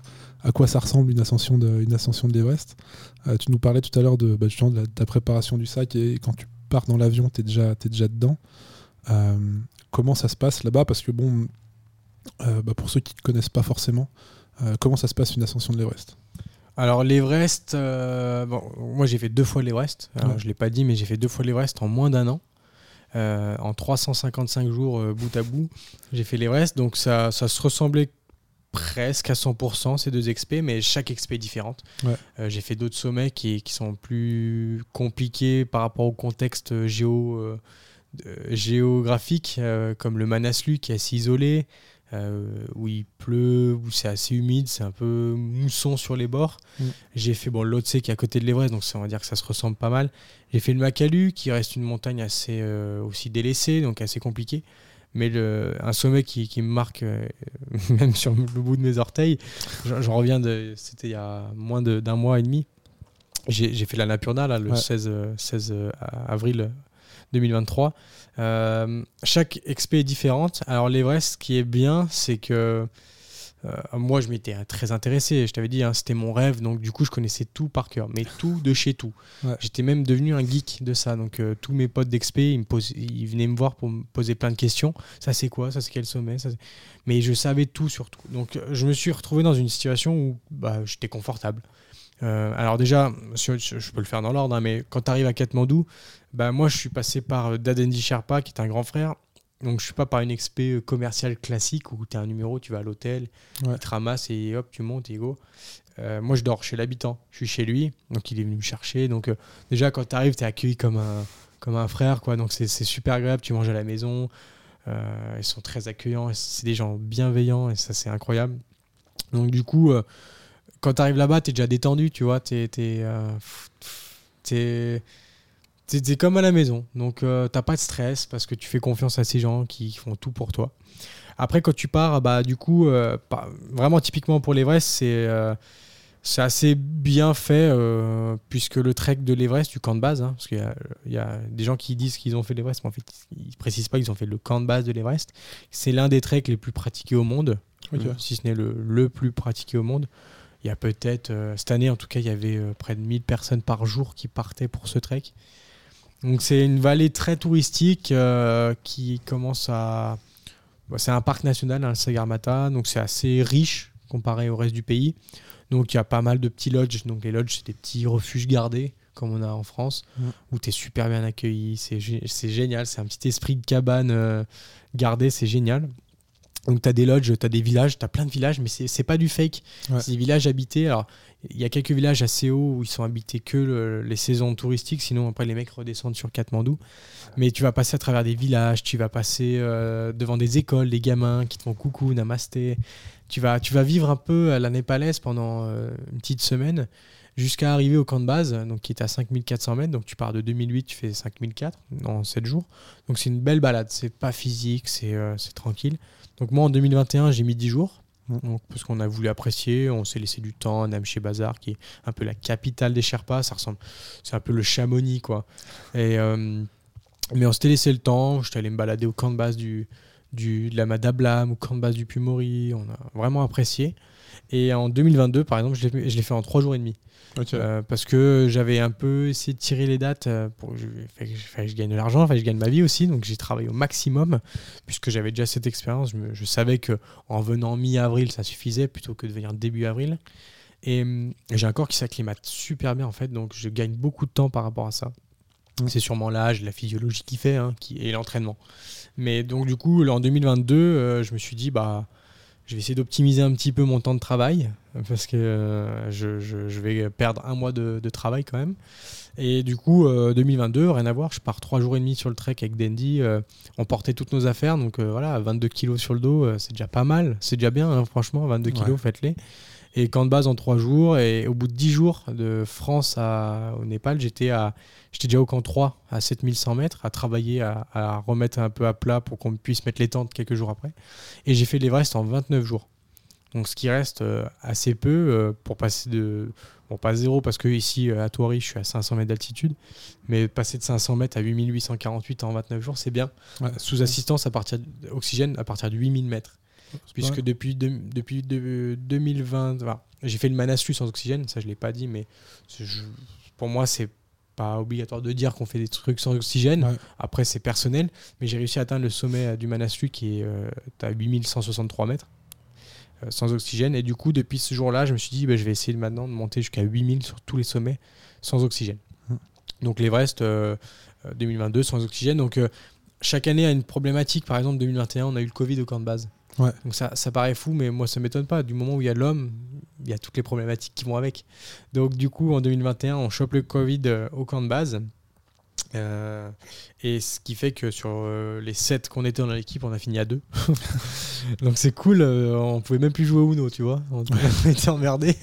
à quoi ça ressemble une ascension de, une ascension de l'Everest. Euh, tu nous parlais tout à l'heure de, bah, de, la, de ta préparation du sac et quand tu pars dans l'avion, tu es déjà, t'es déjà dedans. Comment ça se passe là-bas? Parce que bon, bah, pour ceux qui ne connaissent pas forcément, comment ça se passe une ascension de l'Everest? Alors l'Everest, euh, bon, moi j'ai fait deux fois l'Everest. Ouais. Je l'ai pas dit, mais j'ai fait deux fois l'Everest en moins d'un an. Euh, en 355 jours euh, bout à bout, j'ai fait l'Everest. Donc ça, ça se ressemblait presque à 100% ces deux expés, mais chaque expé est différente. Ouais. Euh, j'ai fait d'autres sommets qui, qui sont plus compliqués par rapport au contexte géo, euh, euh, géographique, euh, comme le Manaslu qui est assez isolé, euh, où il pleut, où c'est assez humide, c'est un peu mousson sur les bords. Mm. J'ai fait bon, l'Otse qui est à côté de l'Everest, donc ça, on va dire que ça se ressemble pas mal. J'ai fait le Makalu qui reste une montagne assez euh, aussi délaissée, donc assez compliqué. Mais le, un sommet qui, qui me marque, euh, même sur le bout de mes orteils, j'en reviens de. C'était il y a moins de- d'un mois et demi. J'ai fait la Napurna là, le Ouais. 16, euh, 16 avril 2023. Euh, chaque expé est différente. Alors l'Everest, ce qui est bien, c'est que euh, moi, je m'étais très intéressé. Je t'avais dit, hein, c'était mon rêve. Donc, du coup, je connaissais tout par cœur, mais tout de chez tout. Ouais. J'étais même devenu un geek de ça. Donc, euh, tous mes potes d'expé, ils, me posaient- ils venaient me voir pour me poser plein de questions. Ça, c'est quoi? Ça, c'est quel sommet? Ça, Mais je savais tout sur tout. Donc, je me suis retrouvé dans une situation où bah, j'étais confortable. Euh, alors déjà, je je peux le faire dans l'ordre, hein, mais quand tu arrives à Katmandou, bah, moi je suis passé par euh, Dadendi Sherpa, qui est un grand frère. Donc je suis pas par une expé euh, commerciale classique où tu as un numéro, tu vas à l'hôtel, Ouais. il te ramasse et hop, tu montes et go. Euh, moi je dors chez l'habitant, je suis chez lui, donc il est venu me chercher. Donc euh, déjà quand tu arrives, tu es accueilli comme un, comme un frère, quoi. donc c'est c'est super agréable, tu manges à la maison, ils sont très accueillants, c'est des gens bienveillants et ça c'est incroyable. Donc du coup, euh, quand tu arrives là-bas, tu es déjà détendu, tu vois, tu es, t'es comme à la maison. Donc euh, t'as pas de stress parce que tu fais confiance à ces gens qui font tout pour toi. Après, quand tu pars, bah, du coup, euh, pas- vraiment typiquement pour l'Everest, c'est euh, c'est assez bien fait euh, puisque le trek de l'Everest, du camp de base, hein, parce qu'il y, a- il y a des gens qui disent qu'ils ont fait l'Everest, mais en fait, ils précisent pas qu'ils ont fait le camp de base de l'Everest. C'est l'un des treks les plus pratiqués au monde, euh, si ce n'est le, le plus pratiqué au monde. Il y a peut-être, euh, cette année en tout cas, il y avait euh, près de 1000 personnes par jour qui partaient pour ce trek. Donc c'est une vallée très touristique euh, qui commence à... bah, c'est un parc national, hein, le Sagarmatha, donc c'est assez riche comparé au reste du pays. Donc il y a pas mal de petits lodges. Donc les lodges, c'est des petits refuges gardés, comme on a en France, où tu es super bien accueilli. C'est gé- c'est génial, c'est un petit esprit de cabane gardé, c'est génial. Donc tu as des lodges, tu as des villages, tu as plein de villages, mais c'est pas du fake. Ouais. C'est des villages habités. Alors il y a quelques villages assez hauts où ils sont habités que le- les saisons touristiques, sinon après les mecs redescendent sur Katmandou. Mais tu vas passer à travers des villages, tu vas passer euh, devant des écoles, des gamins qui te font coucou, namasté. Tu vas, tu vas vivre un peu à la népalaise pendant euh, une petite semaine jusqu'à arriver au camp de base, donc qui est à 5400 mètres. Donc tu pars de 2008, tu fais 5004 en 7 jours. Donc c'est une belle balade, c'est pas physique, c'est euh, tranquille. Donc moi en 2021, j'ai mis 10 jours. Donc, parce qu'on a voulu apprécier, on s'est laissé du temps Namche Bazar, qui est un peu la capitale des Sherpas. Ça ressemble, c'est un peu le Chamonix, quoi. Et, euh, mais on s'était laissé le temps. J'étais allé me balader au camp de base du, du, de la Madablam, au camp de base du Pumori. On a vraiment apprécié. Et en 2022, par exemple, je l'ai fait en 3 jours et demi. Euh, parce que j'avais un peu essayé de tirer les dates euh, pour je, fallait que je- gagne de l'argent, fallait que je gagne ma vie aussi. Donc j'ai travaillé au maximum puisque j'avais déjà cette expérience. Je, me- je savais que en venant mi-avril, ça suffisait plutôt que de venir début avril. Et hum, j'ai un corps qui s'acclimate super bien en fait, donc je gagne beaucoup de temps par rapport à ça. C'est sûrement l'âge, la physiologie qui fait, hein, qui, et l'entraînement. Mais donc du coup, en 2022, euh, je me suis dit, bah, je vais essayer d'optimiser un petit peu mon temps de travail parce que euh, je, je- je vais perdre un mois de, de travail quand même. Et du coup, euh, 2022, rien à voir, je pars trois jours et demi sur le trek avec Dandy. euh, on portait toutes nos affaires, donc euh, voilà, 22 kilos sur le dos, euh, c'est déjà pas mal, c'est déjà bien, hein, franchement, 22 kilos, Ouais. faites-les. Et camp de base en trois jours, et au bout de 10 jours de France à, au Népal, j'étais à J'étais déjà au camp 3 à 7100 mètres, à travailler, à, à remettre un peu à plat pour qu'on puisse mettre les tentes quelques jours après. Et j'ai fait l'Everest en 29 jours. Donc ce qui reste euh, assez peu euh, pour passer de... Bon, pas zéro parce que ici euh, à Touari, je suis à 500 mètres d'altitude. Mais passer de 500 mètres à 8848 en 29 jours, c'est bien. Ouais. Sous assistance à partir d'oxygène à partir de 8000 mètres. Puisque depuis, depuis de- 2020, enfin, j'ai fait le Manaslu sans oxygène, ça je l'ai pas dit, mais je- pour moi c'est pas obligatoire de dire qu'on fait des trucs sans oxygène. Ouais. Après, c'est personnel. Mais j'ai réussi à atteindre le sommet euh, du Manaslu qui est euh, à 8163 mètres euh, sans oxygène. Et du coup, depuis ce jour-là, je me suis dit, bah, je vais essayer maintenant de monter jusqu'à 8000 sur tous les sommets sans oxygène. Hmm. Donc l'Everest euh, euh, 2022 sans oxygène. Donc euh, chaque année a une problématique. Par exemple, 2021, on a eu le Covid au camp de base. Ouais. Donc ça, ça paraît fou, mais moi, ça m'étonne pas. Du moment où il y a l'homme, il y a toutes les problématiques qui vont avec. Donc du coup, en 2021, on chope le Covid euh, au camp de base. Euh, et ce qui fait que sur euh, les 7 qu'on était dans l'équipe, on a fini à 2. Donc c'est cool, euh, on pouvait même plus jouer au Uno, tu vois. On, on était emmerdés.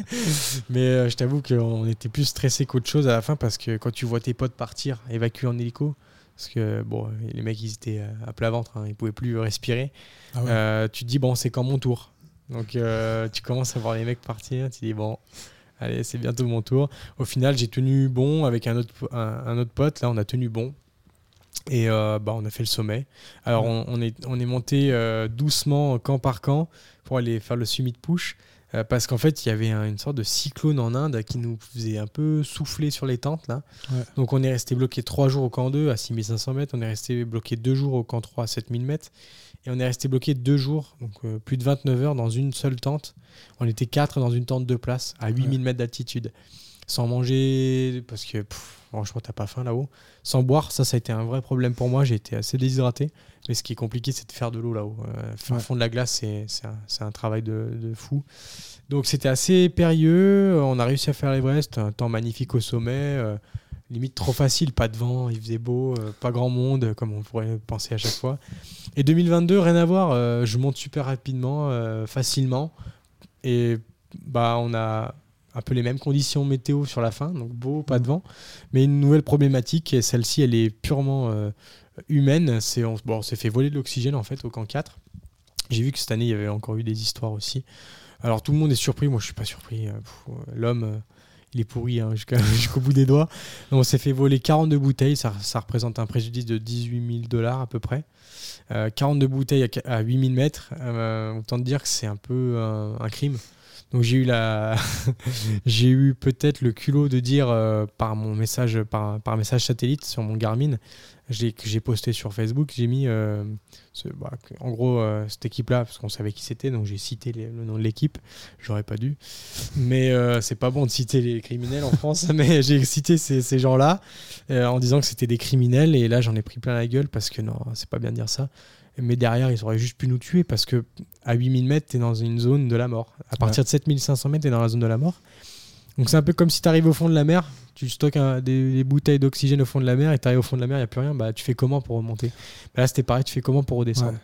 Mais je t'avoue qu'on était plus stressé qu'autre chose à la fin parce que quand tu vois tes potes partir, évacuer en hélico, parce que bon, les mecs ils étaient à plat ventre, hein, ils pouvaient plus respirer. Ah ouais. Euh, tu te dis, bon, c'est quand mon tour. Donc, euh, tu commences à voir les mecs partir. Tu dis, bon, allez, c'est bientôt mon tour. Au final, j'ai tenu bon avec un autre, un, un autre pote. Là, on a tenu bon. Et euh, bah, on a fait le sommet. Alors, on, on est, on est monté doucement, camp par camp, pour aller faire le summit push. Euh, parce qu'en fait, il y avait un- une sorte de cyclone en Inde qui nous faisait un peu souffler sur les tentes. Là. Ouais. Donc, on est resté bloqué trois jours au camp 2 à 6500 mètres. On est resté bloqué deux jours au camp 3 à 7000 mètres. Et on est resté bloqué deux jours, donc euh, plus de 29 heures dans une seule tente. On était quatre dans une tente de place à 8000 mètres d'altitude. Sans manger, parce que pff, franchement, t'as pas faim là-haut. Sans boire, ça, ça a été un vrai problème pour moi. J'ai été assez déshydraté. Mais ce qui est compliqué, c'est de faire de l'eau là-haut. Euh, faire Ouais. fond de la glace, c'est un, un travail de, de fou. Donc c'était assez périlleux. On a réussi à faire l'Everest. Un temps magnifique au sommet. euh, limite trop facile, pas de vent, il faisait beau, euh, pas grand monde, comme on pourrait penser à chaque fois. Et 2022, rien à voir, euh, je monte super rapidement, euh, facilement. Et bah, on a un peu les mêmes conditions météo sur la fin, donc beau, pas de vent. Mais une nouvelle problématique, et celle-ci, elle est purement euh, humaine. C'est on, bon, on s'est fait voler de l'oxygène en fait au camp 4. J'ai vu que cette année, il y avait encore eu des histoires aussi. Alors tout le monde est surpris, moi je suis pas surpris. euh, euh, L'homme, il est pourri hein, jusqu'au bout des doigts. Donc, on s'est fait voler 42 bouteilles, ça, ça représente un préjudice de 18 000 dollars à peu près. Euh, 42 bouteilles à, à 8000 mètres, autant te dire que c'est un peu un crime. Donc j'ai eu la, j'ai eu peut-être le culot de dire euh, par mon message, par, par message satellite sur mon Garmin, j'ai- que j'ai posté sur Facebook, j'ai mis, euh, bah, en gros euh, cette équipe-là, parce qu'on savait qui c'était, donc j'ai cité le nom de l'équipe. J'aurais pas dû, mais c'est pas bon de citer les criminels en France, mais j'ai cité ces, ces gens-là en disant que c'était des criminels, et là j'en ai pris plein la gueule parce que non, c'est pas bien de dire ça. Mais derrière, ils auraient juste pu nous tuer parce que à 8000 mètres, t'es dans une zone de la mort. À partir de 7500 mètres, t'es dans la zone de la mort. Donc c'est un peu comme si t'arrives au fond de la mer, tu stockes un- des, des bouteilles d'oxygène au fond de la mer et t'arrives au fond de la mer, il n'y a plus rien. Bah, tu fais comment pour remonter? Bah, Là, c'était pareil, tu fais comment pour redescendre? Ouais.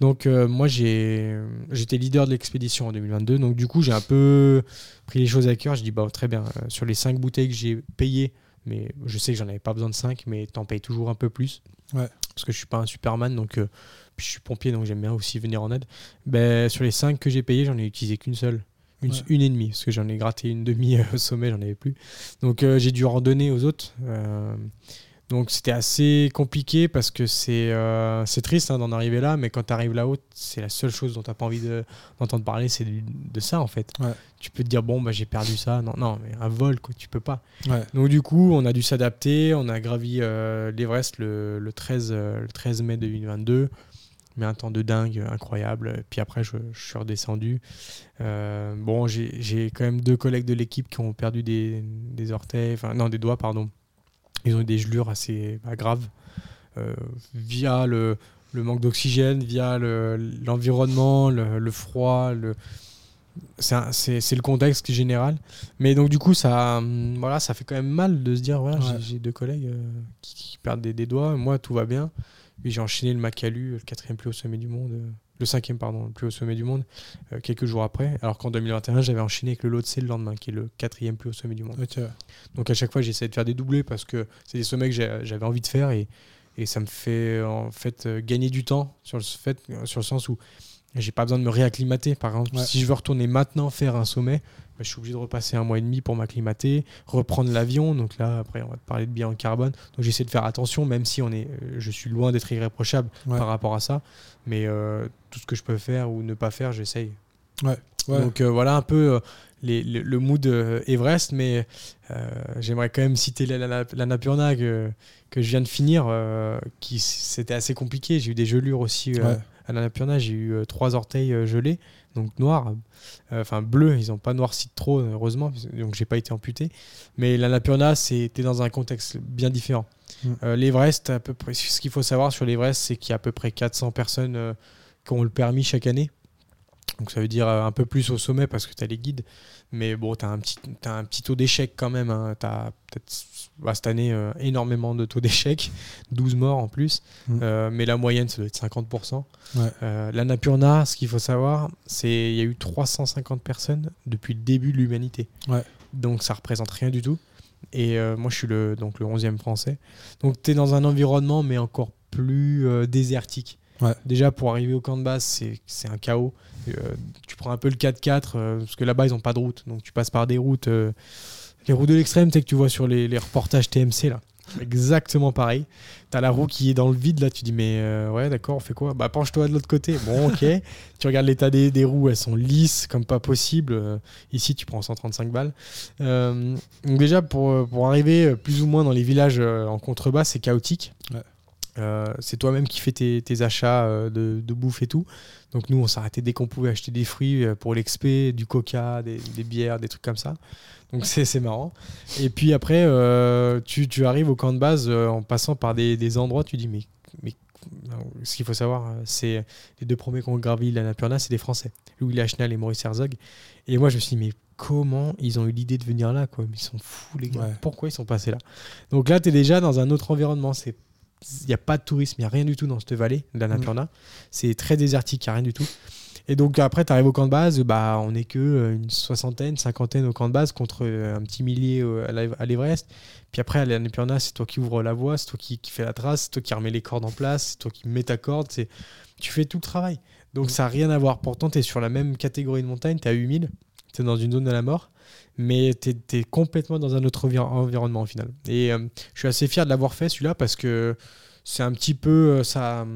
Donc euh, moi, j'ai, j'étais leader de l'expédition en 2022. Donc du coup, j'ai un peu pris les choses à cœur. Je dis, bah, très bien, euh, sur les 5 bouteilles que j'ai payées, mais je sais que j'en avais pas besoin de 5, mais t'en payes toujours un peu plus. Ouais. Parce que je suis pas un Superman, donc euh, puis je suis pompier, donc j'aime bien aussi venir en aide. Ben, sur les 5 que j'ai payées, j'en ai utilisé qu'une seule. Une, Ouais. une et demie, parce que j'en ai gratté une demi euh, au sommet, j'en avais plus. Donc euh, j'ai dû en redonner aux autres. Euh, donc c'était assez compliqué parce que c'est euh, triste hein, d'en arriver là, mais quand tu arrives là-haut, c'est la seule chose dont tu n'as pas envie de- d'entendre parler, c'est de, de ça en fait. Ouais. Tu peux te dire, bon, bah, j'ai perdu ça. Non, non, mais un vol, quoi, tu peux pas. Ouais. Donc du coup, on a dû s'adapter. On a gravi euh, l'Everest le, le 13, euh, le 13 mai 2022. Mais un temps de dingue, incroyable. Puis après, je, je suis redescendu. Euh, bon, j'ai j'ai quand même deux collègues de l'équipe qui ont perdu des, des orteils, enfin non, des doigts, pardon. Ils ont eu des gelures assez bah, graves euh, via le, le manque d'oxygène, via le- l'environnement, le, le froid, le, c'est le contexte général. Mais donc du coup, ça, hum, voilà, ça fait quand même mal de se dire, voilà, j'ai- Ouais. j'ai deux collègues euh, qui, qui perdent des, des doigts. Moi, tout va bien. Puis j'ai enchaîné le Macalu, le quatrième plus haut sommet du monde, euh, le cinquième pardon, le plus haut sommet du monde, euh, quelques jours après. Alors qu'en 2021, j'avais enchaîné avec le Lhotse le lendemain, qui est le quatrième plus haut sommet du monde. Donc à chaque fois, j'essaie de faire des doublés parce que c'est des sommets que j'avais envie de faire et, et ça me fait en fait euh, gagner du temps sur le, fait, sur le sens où j'ai pas besoin de me réacclimater. Par exemple, Ouais. si je veux retourner maintenant faire un sommet, bah, je suis obligé de repasser un mois et demi pour m'acclimater, reprendre l'avion. Donc là, après, on va te parler de bilan carbone. Donc j'essaie de faire attention, même si on est, euh, je suis loin d'être irréprochable Ouais. par rapport à ça. Mais euh, tout ce que je peux faire ou ne pas faire, j'essaye. Ouais. ouais. Donc euh, voilà un peu euh, les- le, le mood Everest, mais j'aimerais quand même citer la- la- que, que je viens de finir, qui c'était assez compliqué. J'ai eu des gelures aussi Ouais. À l'Annapurna. J'ai eu euh, trois orteils euh, gelés, donc noirs, euh, enfin bleus. Ils n'ont pas noirci trop, heureusement, donc j'ai pas été amputé. Mais l'Annapurna, c'était dans un contexte bien différent. Mm. L'Everest, à peu près, ce qu'il faut savoir sur l'Everest, c'est qu'il y a à peu près 400 personnes qui ont le permis chaque année. Donc ça veut dire un peu plus au sommet parce que tu as les guides. Mais bon, tu as, un petit- t'as un petit taux d'échec quand même. Tu as peut-être bah, cette année euh, énormément de taux d'échec, 12 morts en plus. Mm. Euh, mais la moyenne, ça doit être 50%. Ouais. Euh, L'Annapurna, ce qu'il faut savoir, c'est il y a eu 350 personnes depuis le début de l'humanité. Ouais. Donc ça représente rien du tout. Et euh, moi, je suis le, donc, le 11e français. Donc tu es dans un environnement, mais encore plus désertique. Ouais. Déjà, pour arriver au camp de base, c'est un chaos. Tu prends un peu le 4x4, euh, parce que là-bas, ils n'ont pas de route. Donc tu passes par des routes. Les routes de l'extrême, tu sais, que tu vois sur les, les reportages TMC, là. Exactement pareil. T'as la roue qui est dans le vide, là, tu dis, mais euh, ouais, d'accord, on fait quoi? Bah, penche-toi de l'autre côté. Bon, ok. tu regardes l'état des, des roues, elles sont lisses comme pas possible. Euh, ici, tu prends 135 balles. Euh, donc, déjà, pour, pour arriver plus ou moins dans les villages en contrebas, c'est chaotique. Ouais. Euh, c'est toi-même qui fais tes, tes achats euh, de, de bouffe et tout. Donc nous, on s'arrêtait dès qu'on pouvait acheter des fruits euh, pour l'expé, du coca, des, des bières, des trucs comme ça. Donc c'est marrant. Et puis après, euh, tu, tu arrives au camp de base euh, en passant par des, des endroits, tu dis mais, mais ce qu'il faut savoir, c'est les deux premiers qui ont gravi l'Annapurna, c'est des Français, Louis Lachenal et Maurice Herzog. Et moi, je me suis dit mais comment ils ont eu l'idée de venir là quoi? Ils sont fous les gars. Ouais. Pourquoi ils sont passés là? Donc là, tu es déjà dans un autre environnement. C'est il n'y a pas de tourisme, il n'y a rien du tout dans cette vallée de l'Annapurna. C'est très désertique, il n'y a rien du tout. Et donc après, tu arrives au camp de base, bah, on n'est que euh, une soixantaine, cinquantaine au camp de base contre euh, un petit millier euh, à l'Ev- à l'Everest. Puis après, à l'Annapurna, c'est toi qui ouvre la voie, c'est toi qui, qui fais la trace, c'est toi qui remets les cordes en place, c'est toi qui mets ta corde, c'est... tu fais tout le travail. Donc ça n'a rien à voir. Pourtant, tu es sur la même catégorie de montagne, tu es à 8000, tu es dans une zone de la mort, mais tu es, complètement dans un autre envi- environnement au final. Et euh, je suis assez fier de l'avoir fait celui-là parce que c'est un petit peu euh, ça.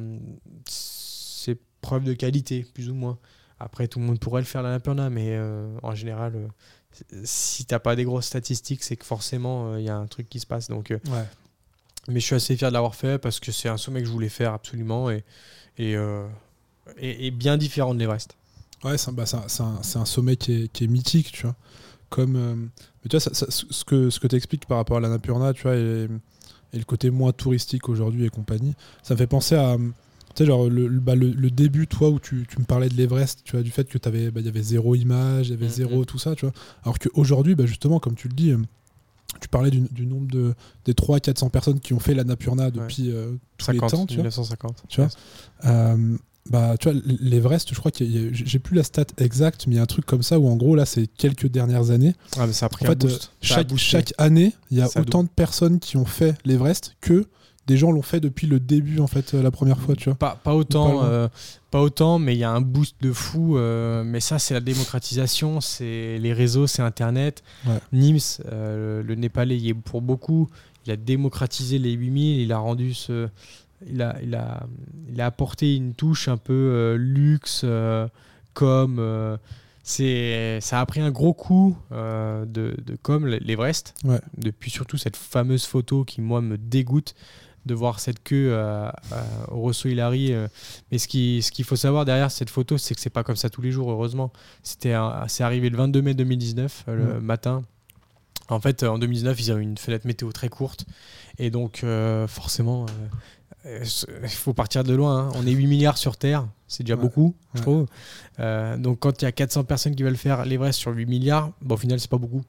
C'est preuve de qualité, plus ou moins. Après, tout le monde pourrait le faire l'Annapurna, mais euh, en général, euh, si t'as pas des grosses statistiques, c'est que forcément, il y a un truc qui se passe. Donc, Ouais. mais je suis assez fier de l'avoir fait parce que c'est un sommet que je voulais faire absolument et, et, et- et bien différent de l'Everest. Ouais, c'est un, bah, un- un sommet qui est, qui est mythique, tu vois. Comme, euh, mais tu vois, ça- ça- ce que, ce que tu expliques par rapport à l'Annapurna, tu vois, et, et le côté moins touristique aujourd'hui et compagnie, ça me fait penser à, tu sais, genre le, le- bah, le- le début, toi, où tu, tu me parlais de l'Everest, tu vois, du fait que t'avais, bah, y avait zéro image, il y avait Mhm. zéro tout ça, tu vois. Alors qu'aujourd'hui, bah, justement, comme tu le dis, euh, tu parlais du, du nombre de, des 300-400 personnes qui ont fait l'Annapurna depuis euh, tous les 50, temps, tu vois. 1950. Tu vois Euh, bah, tu vois, l'Everest, je crois a- j'ai plus la stat exacte, mais il y a un truc comme ça où en gros là, c'est quelques dernières années. Ah, mais ça a pris En un fait, boost. Chaque, année, il y a Ça autant de personnes qui ont fait l'Everest que des gens l'ont fait depuis le début en fait, euh, la première fois, tu vois. Pas, autant, euh, pas autant, mais il y a un boost de fou. euh, mais ça, c'est la démocratisation, c'est les réseaux, c'est Internet. Ouais. Nims, euh, le Népalais, y est pour beaucoup. Il a démocratisé les 8000, il a rendu ce, il a, il a, il a apporté une touche un peu euh, luxe, euh, comme euh, c'est, ça a pris un gros coup euh, de, de comme l'Everest. Ouais. Depuis surtout cette fameuse photo qui moi me dégoûte de voir cette queue euh, euh, au Rosso Hilary. Mais ce qui- ce qu'il faut savoir derrière cette photo, c'est que c'est pas comme ça tous les jours, heureusement. C'était c'est arrivé le 22 mai 2019, euh, le Ouais. matin. En fait, en 2019, ils avaient une fenêtre météo très courte. Et donc, forcément, il faut partir de loin. hein. On est 8 milliards sur Terre, c'est déjà Ouais. beaucoup, je Ouais. trouve. Euh, donc, quand il y a 400 personnes qui veulent faire l'Everest sur 8 milliards, bon, au final, c'est pas beaucoup.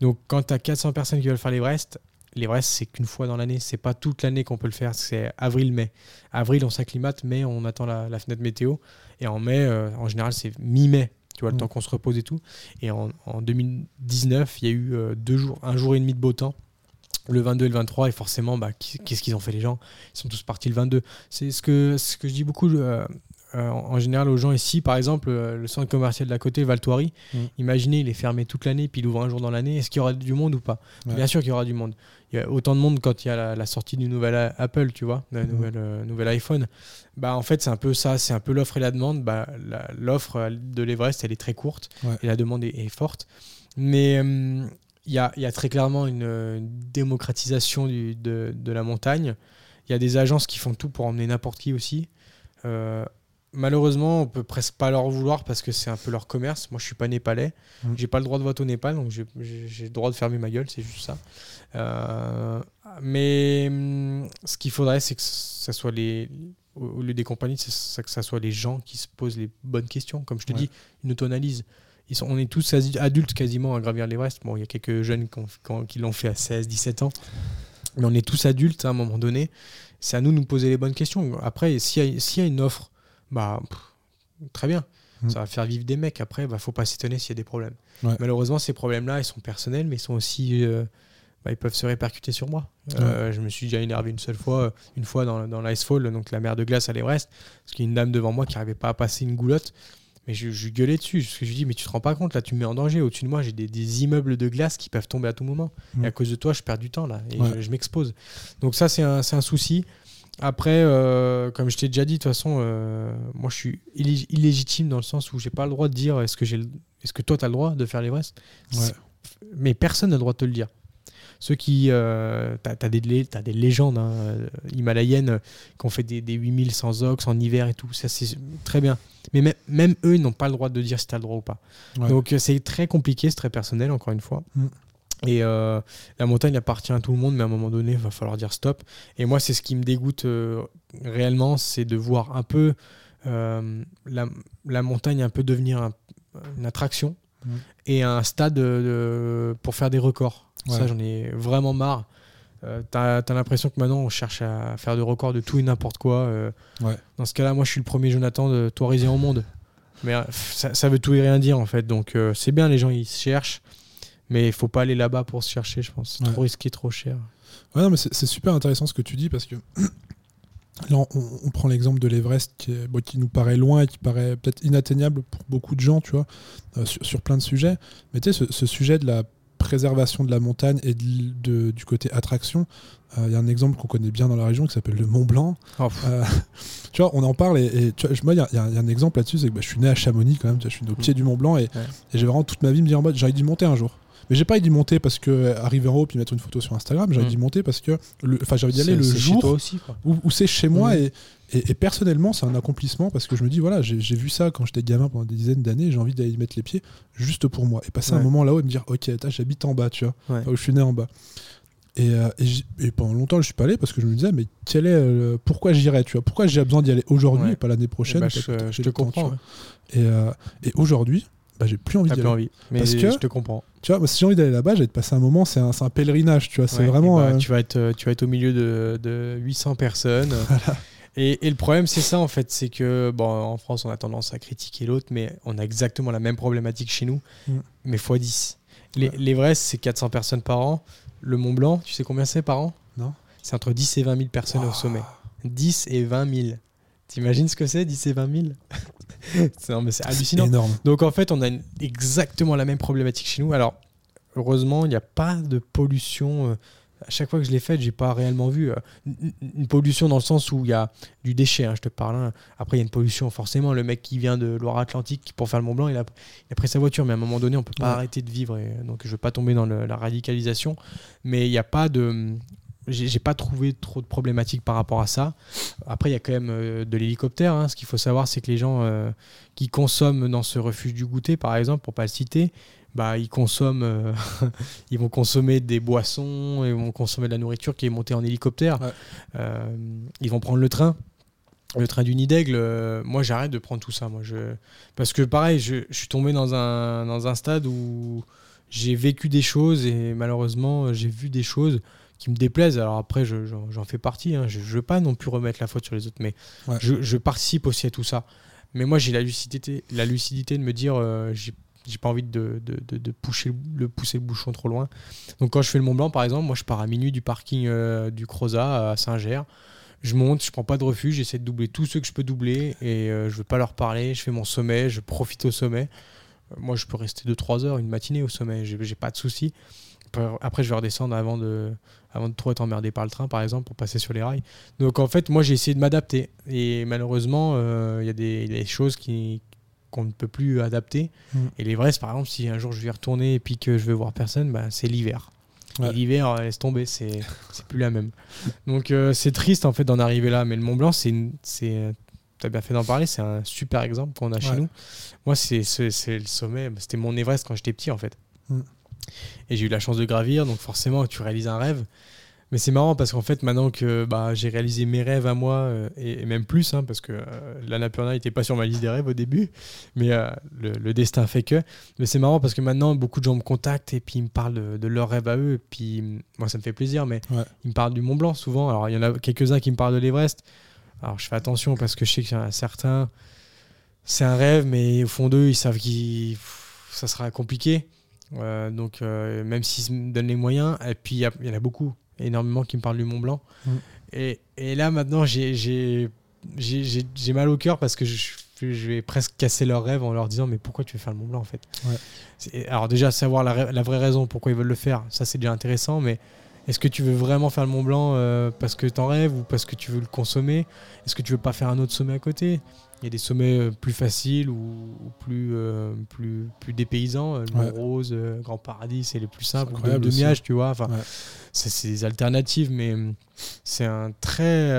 Donc, quand tu as 400 personnes qui veulent faire l'Everest, l'Everest, c'est qu'une fois dans l'année. C'est pas toute l'année qu'on peut le faire. C'est avril-mai. Avril, on s'acclimate. Mai, on attend la, la fenêtre météo. Et en mai, euh, en général, c'est mi-mai. Tu vois, le Mm. temps qu'on se repose et tout. Et en, en 2019, il y a eu euh, deux jours, un jour et demi de beau temps. Le 22 et le 23. Et forcément, bah, qu'est-ce qu'ils ont fait les gens? Ils sont tous partis le 22. C'est ce que, ce que je dis beaucoup. euh, euh, en général aux gens ici, par exemple, euh, le centre commercial d'à côté, Valtoiri, Mm. imaginez, il est fermé toute l'année, puis il ouvre un jour dans l'année. Est-ce qu'il y aura du monde ou pas? Ouais. Bien sûr qu'il y aura du monde. Il y a autant de monde quand il y a la, la sortie du nouvel Apple, tu vois, le Mm. nouvel, nouvel iPhone. Bah, en fait, c'est un peu ça, c'est un peu l'offre et la demande. Bah, l'offre de l'Everest, elle est très courte Ouais. et la demande est, est forte. Mais il y, a, il y a très clairement une, démocratisation du- de, de la montagne. Il y a des agences qui font tout pour emmener n'importe qui aussi. Euh, malheureusement, on peut presque pas leur vouloir parce que c'est un peu leur commerce. Moi, je suis pas népalais. Mm. J'ai pas le droit de vote au Népal, donc j'ai- le droit de fermer ma gueule, c'est juste ça. Euh, mais hum, ce qu'il faudrait, c'est que ça soit les au lieu des compagnies, c'est que ça soit les gens qui se posent les bonnes questions. Comme je te Ouais. dis, une auto-analyse. Ils sont, on est tous adultes quasiment à gravir l'Everest. Bon, il y a quelques jeunes qui, ont- qui ont- qui l'ont fait à 16, 17 ans. Mais on est tous adultes à un moment donné. C'est à nous de nous poser les bonnes questions. Après, s'il y, y a une offre, bah, pff, très bien. Mm. Ça va faire vivre des mecs. Après, bah, faut pas s'étonner s'il y a des problèmes. Ouais. Malheureusement, ces problèmes-là, ils sont personnels, mais ils sont aussi. euh, bah, ils peuvent se répercuter sur moi. Euh, Je me suis déjà énervé une seule fois, une fois dans, dans l'Icefall, donc la mer de glace à l'Everest, parce qu'il y a une dame devant moi qui n'arrivait pas à passer une goulotte. Mais je, je gueulais dessus, parce que je lui dis, mais tu te rends pas compte, là, tu me mets en danger. Au-dessus de moi, j'ai des, des immeubles de glace qui peuvent tomber à tout moment. Mm. Et à cause de toi, je perds du temps, là, et Ouais. je, je m'expose. Donc ça, c'est un, un souci. Après, euh, comme je t'ai déjà dit, de toute façon, euh, moi, je suis illég- illégitime dans le sens où j'ai pas le droit de dire, est-ce que, j'ai est-ce que toi, tu as le droit de faire l'Everest? Ouais. Mais personne n'a le droit de te le dire. Ceux qui. Euh, t'as, t'as des, t'as des légendes hein, euh, himalayennes euh, qui ont fait des, des 8000 sans ox en hiver et tout. Ça, c'est très bien. Mais même, même eux, ils n'ont pas le droit de dire si tu as le droit ou pas. Ouais. Donc, c'est très compliqué, c'est très personnel, encore une fois. Mm. Et euh, la montagne appartient à tout le monde, mais à un moment donné, il va falloir dire stop. Et moi, c'est ce qui me dégoûte euh, réellement, c'est de voir un peu euh, la, la montagne un peu devenir un- une attraction Mm. et un stade de- pour faire des records. Ouais. Ça, j'en ai vraiment marre. Euh, T'as as, l'impression que maintenant, on cherche à faire des records de tout et n'importe quoi. euh. Ouais. Dans ce cas-là, moi, je suis le premier Jonathan de touriser au monde. Mais euh, ça, ça veut tout et rien dire, en fait. Donc, euh, c'est bien, les gens, ils se cherchent. Mais il faut pas aller là-bas pour se chercher, je pense. C'est Ouais. trop risqué, trop cher. Ouais, non, mais c'est super intéressant ce que tu dis parce que là, on, on prend l'exemple de l'Everest qui, bon, qui nous paraît loin et qui paraît peut-être inatteignable pour beaucoup de gens, tu vois, sur, sur plein de sujets. Mais tu sais, ce, ce sujet de la préservation de la montagne et de l- de- du côté attraction, euh, il y a un exemple qu'on connaît bien dans la région qui s'appelle le Mont Blanc. Oh. Euh, tu vois, on en parle et, et tu vois, je- moi, il y, a- y un exemple là-dessus, c'est que bah, je suis né à Chamonix quand même, tu vois, je suis né au pied du Mont Blanc et, Ouais. et j'ai vraiment toute ma vie me dire en mode, j'ai envie d'y monter un jour. Mais j'ai pas envie d'y monter parce que euh, arriver en haut puis mettre une photo sur Instagram, j'ai envie Mm. d'y monter parce que, enfin, envie d'y aller le jour aussi, où, où c'est chez moi Mhm. et, et, et personnellement c'est un accomplissement parce que je me dis voilà j'ai vu ça quand j'étais gamin pendant des dizaines d'années j'ai envie d'aller y mettre les pieds juste pour moi et passer un moment là-haut et me dire ok j'habite en bas tu vois Ouais. où je suis né en bas et, euh, et, pendant longtemps je suis pas allé parce que je me disais mais quel est euh, pourquoi j'irais tu vois? Pourquoi j'ai besoin d'y aller aujourd'hui Ouais. et pas l'année Eh prochaine ben, parce je, te temps, comprends. et, euh, et aujourd'hui bah, j'ai plus envie d'y plus aller envie. Mais Parce que- je te comprends. tu vois moi, si j'ai envie d'aller là-bas j'ai de passer un moment c'est un, un pèlerinage tu vois c'est Ouais, vraiment bah, euh, tu, vas être, euh, tu vas être au milieu de, de 800 personnes. Et, et le problème, c'est ça en fait, c'est que bon, en France, on a tendance à critiquer l'autre, mais on a exactement la même problématique chez nous, Mm. mais x 10. Les, Ouais. L'Everest, c'est 400 personnes par an. Le Mont Blanc, tu sais combien c'est par an? Non. C'est entre 10 et 20 000 personnes au Waouh. sommet. 10 et 20 000. T'imagines ce que c'est, 10 et 20 000 C'est non, mais c'est hallucinant. énorme Donc en fait, on a une- exactement la même problématique chez nous. Alors, heureusement, il n'y a pas de pollution. euh, À chaque fois que je l'ai faite, j'ai pas réellement vu euh, une- une pollution dans le sens où il y a du déchet. hein, je te parle. hein. Après, il y a une pollution forcément. Le mec qui vient de Loire-Atlantique pour faire le Mont Blanc, il a, il a pris sa voiture, mais à un moment donné, on peut pas Ouais. arrêter de vivre. Et, donc, je veux pas tomber dans le- la radicalisation, mais il n'y a pas de j'ai pas trouvé trop de problématiques par rapport à ça. Après, il y a quand même euh, de l'hélicoptère. hein. Ce qu'il faut savoir, c'est que les gens euh, qui consomment dans ce refuge du goûter, par exemple, pour pas le citer, bah, ils consomment, euh, ils vont consommer des boissons, ils vont consommer de la nourriture qui est montée en hélicoptère. Ouais. Ils vont prendre le train. Le train du Nid-d'Aigle, euh, moi j'arrête de prendre tout ça. Moi, je... Parce que pareil, je, je suis tombé dans un, dans un stade où j'ai vécu des choses et malheureusement j'ai vu des choses qui me déplaisent. Alors après, je- j'en j'en fais partie. hein. Je ne veux pas non plus remettre la faute sur les autres, mais Ouais. je, je participe aussi à tout ça. Mais moi, j'ai la lucidité, la lucidité de me dire, euh, j'ai pas envie de, de, de, de pousser, le- pousser le bouchon trop loin. Donc quand je fais le Mont Blanc, par exemple, moi je pars à minuit du parking euh, du Crozat à Saint-Ger. je monte, je prends pas de refuge, j'essaie de doubler tous ceux que je peux doubler et je veux pas leur parler. Je fais mon sommet, je profite au sommet. moi, je peux rester 2-3 heures, une matinée au sommet, j'ai pas de soucis. Après, je vais redescendre avant de, avant de trop être emmerdé par le train, par exemple, pour passer sur les rails. Donc, en fait, moi, j'ai essayé de m'adapter. Et malheureusement, il y a des, choses qui, qu'on ne peut plus adapter. Mm. Et l'Everest, par exemple, si un jour je vais y retourner et puis que je veux voir personne, bah, c'est l'hiver. L'hiver, euh, laisse tomber, c'est plus la même. Donc euh, c'est triste en fait d'en arriver là, mais le Mont Blanc, c'est tu as bien fait d'en parler, c'est un super exemple qu'on a chez nous. Moi, c'est le sommet, c'était mon Everest quand j'étais petit en fait. Mm. Et j'ai eu la chance de gravir, donc forcément, tu réalises un rêve. Mais c'est marrant parce qu'en fait, maintenant que bah, j'ai réalisé mes rêves à moi, euh, et, même plus, hein, parce que euh, l'Annapurna n'était pas sur ma liste des rêves au début, mais euh, le, destin fait que. Mais c'est marrant parce que maintenant, beaucoup de gens me contactent et puis ils me parlent de, leurs rêves à eux. Et puis, moi, ça me fait plaisir, mais ils me parlent du Mont Blanc souvent. Alors, il y en a quelques-uns qui me parlent de l'Everest. Alors, je fais attention parce que je sais qu'il y en a certains, c'est un rêve, mais au fond d'eux, ils savent que ça sera compliqué. Donc, même s'ils me donnent les moyens, et puis il y, en a beaucoup énormément qui me parlent du Mont Blanc. Mm. Et, et, là, maintenant, j'ai mal au cœur parce que je, je, vais presque casser leurs rêves en leur disant Mais pourquoi tu veux faire le Mont Blanc en fait? Alors, déjà, savoir la, la, vraie raison pourquoi ils veulent le faire, ça c'est déjà intéressant, mais est-ce que tu veux vraiment faire le Mont Blanc euh, parce que tu en rêves ou parce que tu veux le consommer? Est-ce que tu veux pas faire un autre sommet à côté? Il y a des sommets euh, plus faciles ou, plus, euh, plus, plus dépaysants. Le Mont Rose, Grand Paradis, c'est les plus simples. De, de Miage, tu vois. Enfin, c'est des alternatives, mais c'est un très.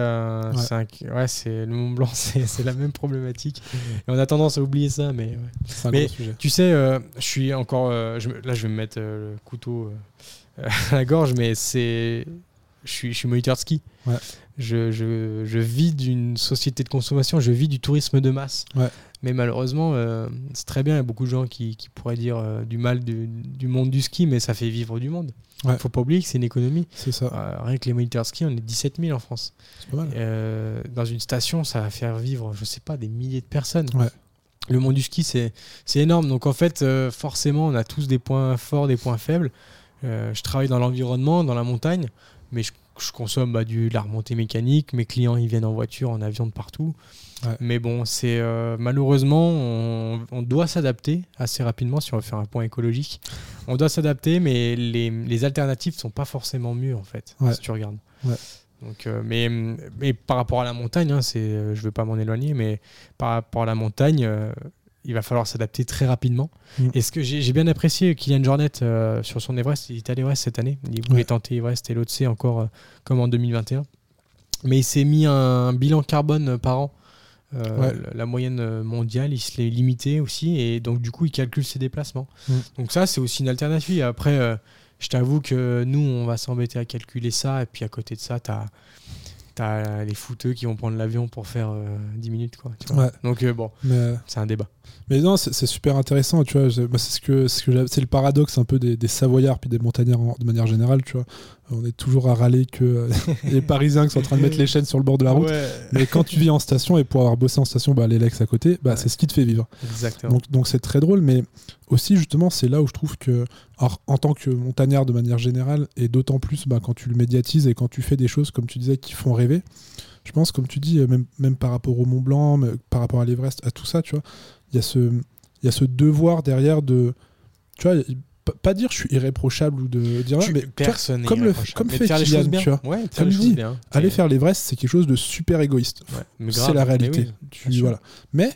ouais, c'est le Mont Blanc, c'est la même problématique. Et on a tendance à oublier ça, mais. mais tu sais, je suis encore. Je, là, je vais me mettre le couteau à la gorge, mais c'est. Je suis, je suis moniteur de ski. Je, je, je, vis d'une société de consommation, je vis du tourisme de masse. Mais malheureusement, euh, c'est très bien. Il y a beaucoup de gens qui, qui pourraient dire euh, du mal du, du, monde du ski, mais ça fait vivre du monde. Il ne faut pas oublier que c'est une économie. C'est ça. Euh, rien que les moniteurs de ski, on est 17 000 en France. Pas mal. dans une station, ça va faire vivre, je sais pas, des milliers de personnes. Le monde du ski, c'est énorme. Donc en fait, forcément, on a tous des points forts, des points faibles. Euh, je travaille dans l'environnement, dans la montagne, mais je, consomme bah, du, de la remontée mécanique. Mes clients, ils viennent en voiture, en avion de partout. Mais bon, c'est euh, malheureusement, on, doit s'adapter assez rapidement si on veut faire un point écologique. On doit s'adapter, mais les, les alternatives sont pas forcément mieux en fait, si tu regardes. Donc, euh, mais, mais, par rapport à la montagne, hein, c'est, je ne veux pas m'en éloigner, mais par rapport à la montagne, il va falloir s'adapter très rapidement. Mm. Et ce que j'ai bien apprécié, Kylian Jornet euh, sur son Everest, il est à l'Everest cette année. Il voulait tenter Everest et l'autre encore euh, comme en 2021. Mais il s'est mis un, bilan carbone par an. Euh, la moyenne mondiale, il se l'est limité aussi. Et donc, du coup, il calcule ses déplacements. Mm. Donc, ça, c'est aussi une alternative. Après, je t'avoue que nous, on va s'embêter à calculer ça. Et puis, à côté de ça, tu as t'as les fouteux qui vont prendre l'avion pour faire 10 minutes quoi donc bon c'est un débat mais non, c'est super intéressant, tu vois. c'est ce que c'est le paradoxe un peu des, Savoyards puis des montagnards de manière générale, tu vois. On est toujours à râler que euh, les Parisiens qui sont en train de mettre les chaînes sur le bord de la route. Mais quand tu vis en station et pour avoir bossé en station, bah, les Lex à côté, bah, c'est ce qui te fait vivre. Exactement. Donc c'est très drôle, mais aussi justement c'est là où je trouve que, en tant que montagnard de manière générale, et d'autant plus bah, quand tu le médiatises et quand tu fais des choses comme tu disais qui font rêver je pense, comme tu dis, même, même par rapport au Mont Blanc, par rapport à l'Everest, à tout ça, tu vois, il y, a ce, y a ce devoir derrière de. Tu vois, pas dire je suis irréprochable ou de dire mais personne comme le comme fait Kylian, tu vois. Ouais, comme dit aller faire l'Everest c'est quelque chose de super égoïste. C'est la réalité. tu, voilà. Mais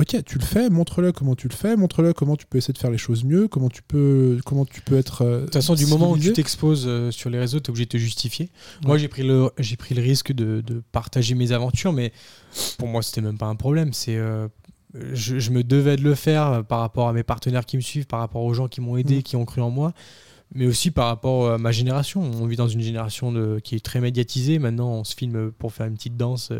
ok tu le fais montre-le comment tu le fais montre-le comment tu peux essayer de faire les choses mieux comment tu peux comment tu peux être de toute façon du moment où tu t'exposes euh, sur les réseaux tu es obligé de te justifier. Moi j'ai pris le j'ai pris le risque de, de, partager mes aventures mais pour moi c'était même pas un problème. C'est euh, je, me devais de le faire euh, par rapport à mes partenaires qui me suivent, par rapport aux gens qui m'ont aidé, mm. qui ont cru en moi, mais aussi par rapport à ma génération. On vit dans une génération de, qui est très médiatisée. Maintenant, on se filme pour faire une petite danse.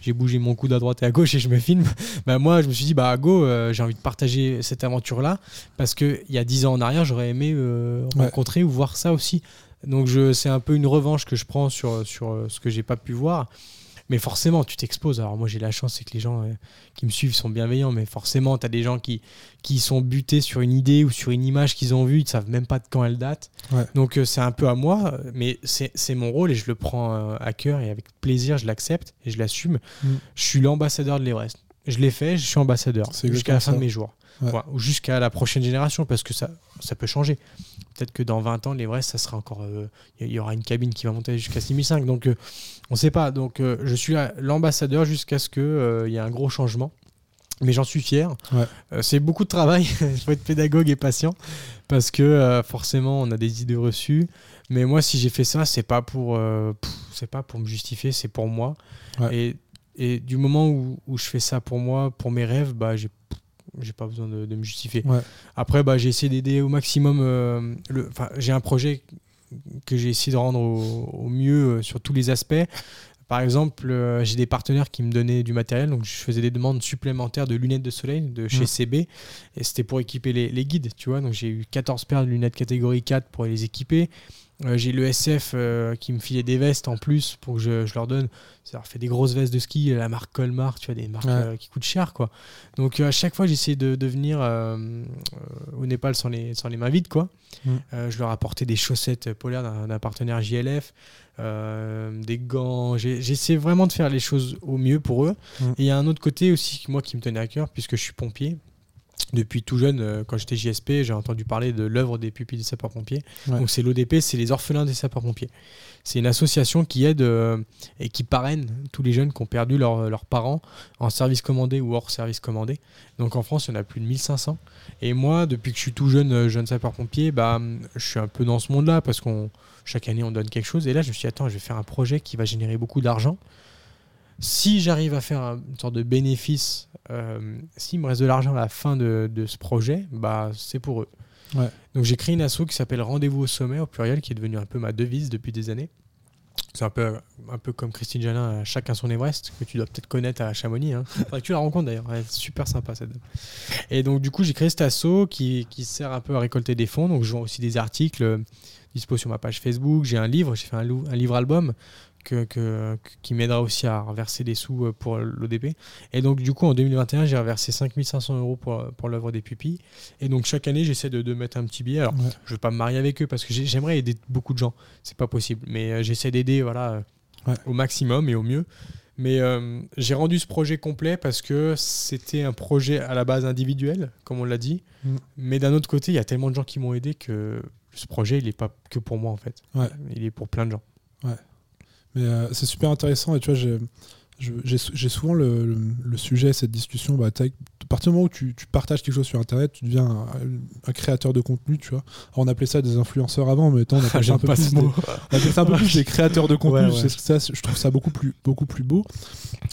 J'ai bougé mon coude à droite et à gauche et je me filme. bah, moi, je me suis dit, bah, go, euh, j'ai envie de partager cette aventure-là parce qu'il y a dix ans en arrière, j'aurais aimé euh, rencontrer ou voir ça aussi. Donc, c'est un peu une revanche que je prends sur, sur ce que j'ai pas pu voir. Mais forcément, tu t'exposes. Alors moi, j'ai la chance, c'est que les gens euh, qui me suivent sont bienveillants, mais forcément, tu as des gens qui, qui sont butés sur une idée ou sur une image qu'ils ont vue, ils ne savent même pas de quand elle date. Donc euh, c'est un peu à moi, mais c'est mon rôle et je le prends euh, à cœur et avec plaisir, je l'accepte et je l'assume. Mm. Je suis l'ambassadeur de l'Everest. Je l'ai fait, je suis ambassadeur jusqu'à la fin de mes jours. ou jusqu'à la prochaine génération, parce que ça, ça peut changer. Peut-être que dans 20 ans, l'Everest, ça sera encore. Il y, aura une cabine qui va monter jusqu'à 6005. Donc, on ne sait pas. Donc, euh, je suis l'ambassadeur jusqu'à ce qu'il euh, y ait un gros changement. Mais j'en suis fier. Euh, c'est beaucoup de travail. Il faut être pédagogue et patient parce que forcément, on a des idées reçues. Mais moi, si j'ai fait ça, c'est pas pour, c'est pas pour me justifier, c'est pour moi. Et, et, du moment où, où, je fais ça pour moi, pour mes rêves, bah, j'ai j'ai pas besoin de, me justifier. Après, bah, j'ai essayé d'aider au maximum. le, j'ai un projet que j'ai essayé de rendre au, mieux euh, sur tous les aspects. Par exemple, euh, j'ai des partenaires qui me donnaient du matériel, donc je faisais des demandes supplémentaires de lunettes de soleil de chez CB, et c'était pour équiper les, les, guides, tu vois. Donc j'ai eu 14 paires de lunettes catégorie 4 pour les équiper. Euh, j'ai le SF qui me filait des vestes en plus pour que je, je, leur donne. Ça leur fait des grosses vestes de ski, la marque Colmar, tu vois, des marques qui coûtent cher, quoi. Donc à chaque fois, j'essayais de, de, venir au Népal sans les, sans les mains vides, quoi. Mm. Euh, je leur apportais des chaussettes polaires d'un partenaire JLF, euh, des gants. J'essaie vraiment de faire les choses au mieux pour eux. Mm. Et il y a un autre côté aussi, moi, qui me tenait à cœur, puisque je suis pompier. Depuis tout jeune, euh, quand j'étais JSP, j'ai entendu parler de l'œuvre des pupilles des sapeurs-pompiers. Donc c'est l'ODP, c'est les orphelins des sapeurs-pompiers. C'est une association qui aide et qui parraine tous les jeunes qui ont perdu leurs parents en service commandé ou hors service commandé. Donc en France, il y en a plus de 1500. Et moi, depuis que je suis tout jeune, euh, jeune sapeur-pompier, bah, je suis un peu dans ce monde-là parce qu'on chaque année on donne quelque chose. Et là, je me suis dit, attends, je vais faire un projet qui va générer beaucoup d'argent. Si j'arrive à faire une sorte de bénéfice, euh, s'il me reste de l'argent à la fin de, ce projet, bah, c'est pour eux. Donc j'ai créé une asso qui s'appelle Rendez-vous au sommet au pluriel, qui est devenue un peu ma devise depuis des années. C'est un peu, un peu comme Christine Jalin, chacun son Everest, que tu dois peut-être connaître à Chamonix. Hein. tu la rencontres d'ailleurs, elle est super sympa cette dame. Et donc du coup j'ai créé cet asso qui, qui, sert un peu à récolter des fonds. Donc je vends aussi des articles euh, dispo sur ma page Facebook. J'ai un livre, j'ai fait un, un livre-album que, qui m'aidera aussi à reverser des sous euh, pour l'ODP. Et donc, du coup, en 2021, j'ai reversé 5500 euros pour, pour l'œuvre des pupilles. Et donc, chaque année, j'essaie de, de, mettre un petit billet. Alors, je ne veux pas me marier avec eux parce que j'aimerais aider beaucoup de gens. C'est pas possible. Mais euh, j'essaie d'aider voilà, euh, au maximum et au mieux. Mais j'ai rendu ce projet complet parce que c'était un projet à la base individuel, comme on l'a dit. Mm. Mais d'un autre côté, il y a tellement de gens qui m'ont aidé que ce projet, il n'est pas que pour moi en fait. Il est pour plein de gens. Ouais. Mais euh, c'est super intéressant et tu vois, j'ai souvent le, sujet, cette discussion. Bah, à partir du moment où tu, partages quelque chose sur Internet, tu deviens un, créateur de contenu, tu vois. on appelait ça des influenceurs avant, mais maintenant on appelle ça un peu plus, des, un peu plus des créateurs de contenu. Ça, je trouve ça beaucoup plus, beaucoup plus beau.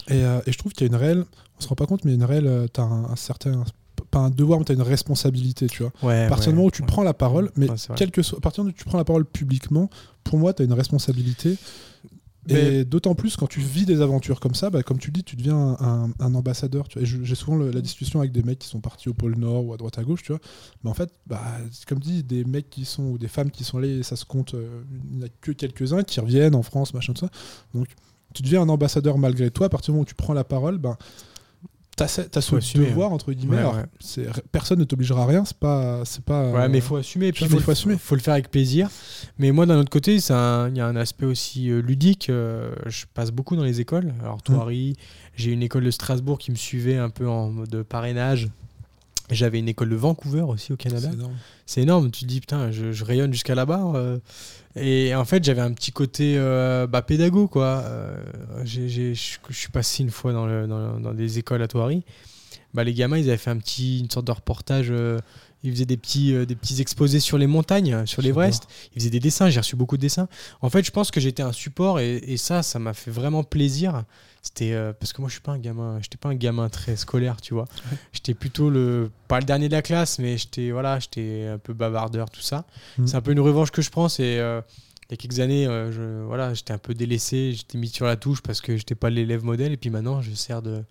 Et, euh, et je trouve qu'il y a une réelle, on se rend pas compte, mais une réelle, euh, tu as un, certain pas un devoir, mais tu as une responsabilité, tu vois. à partir du moment où tu prends la parole, mais quel que soit, à partir du moment où tu prends la parole publiquement, pour moi, tu as une responsabilité et d'autant plus quand tu vis des aventures comme ça, bah, comme tu dis, tu deviens un, ambassadeur. J'ai souvent la discussion avec des mecs qui sont partis au pôle Nord ou à droite à gauche, tu vois. Mais en fait, bah, comme dit, des mecs qui sont ou des femmes qui sont allés, ça se compte, euh, il n'y a que quelques-uns qui reviennent en France, machin, tout ça. Donc, tu deviens un ambassadeur malgré toi. À partir du moment où tu prends la parole, bah, T'as ce devoir entre guillemets. Personne ne t'obligera à rien. C'est pas, c'est pas. Ouais, mais il faut assumer. Puis il faut, assumer. Faut le faire avec plaisir. Mais moi, d'un autre côté, il y a un aspect aussi euh, ludique. Euh, je passe beaucoup dans les écoles. Alors, toi, mmh. j'ai une école de Strasbourg qui me suivait un peu en mode parrainage. J'avais une école de Vancouver aussi au Canada. C'est énorme. Tu te dis, putain, je, rayonne jusqu'à là-bas. Euh. et en fait, j'avais un petit côté euh, bah, pédago, quoi. Euh, je suis passé une fois dans, le, dans, des écoles à Thoiry. Bah, les gamins, ils avaient fait un petit, une sorte de reportage. ils faisaient des petits, des petits exposés sur les montagnes, sur l'Everest. Ils faisaient des dessins. J'ai reçu beaucoup de dessins. En fait, je pense que j'étais un support et, et ça, ça m'a fait vraiment plaisir c'était euh, parce que moi je suis pas un gamin j'étais pas un gamin très scolaire tu vois j'étais plutôt le pas le dernier de la classe mais j'étais voilà j'étais un peu bavardeur tout ça mm. c'est un peu une revanche que je prends c'est euh, il y a quelques années, euh, je, voilà, j'étais un peu délaissé, j'étais mis sur la touche parce que j'étais pas l'élève modèle. Et puis maintenant, je sers de,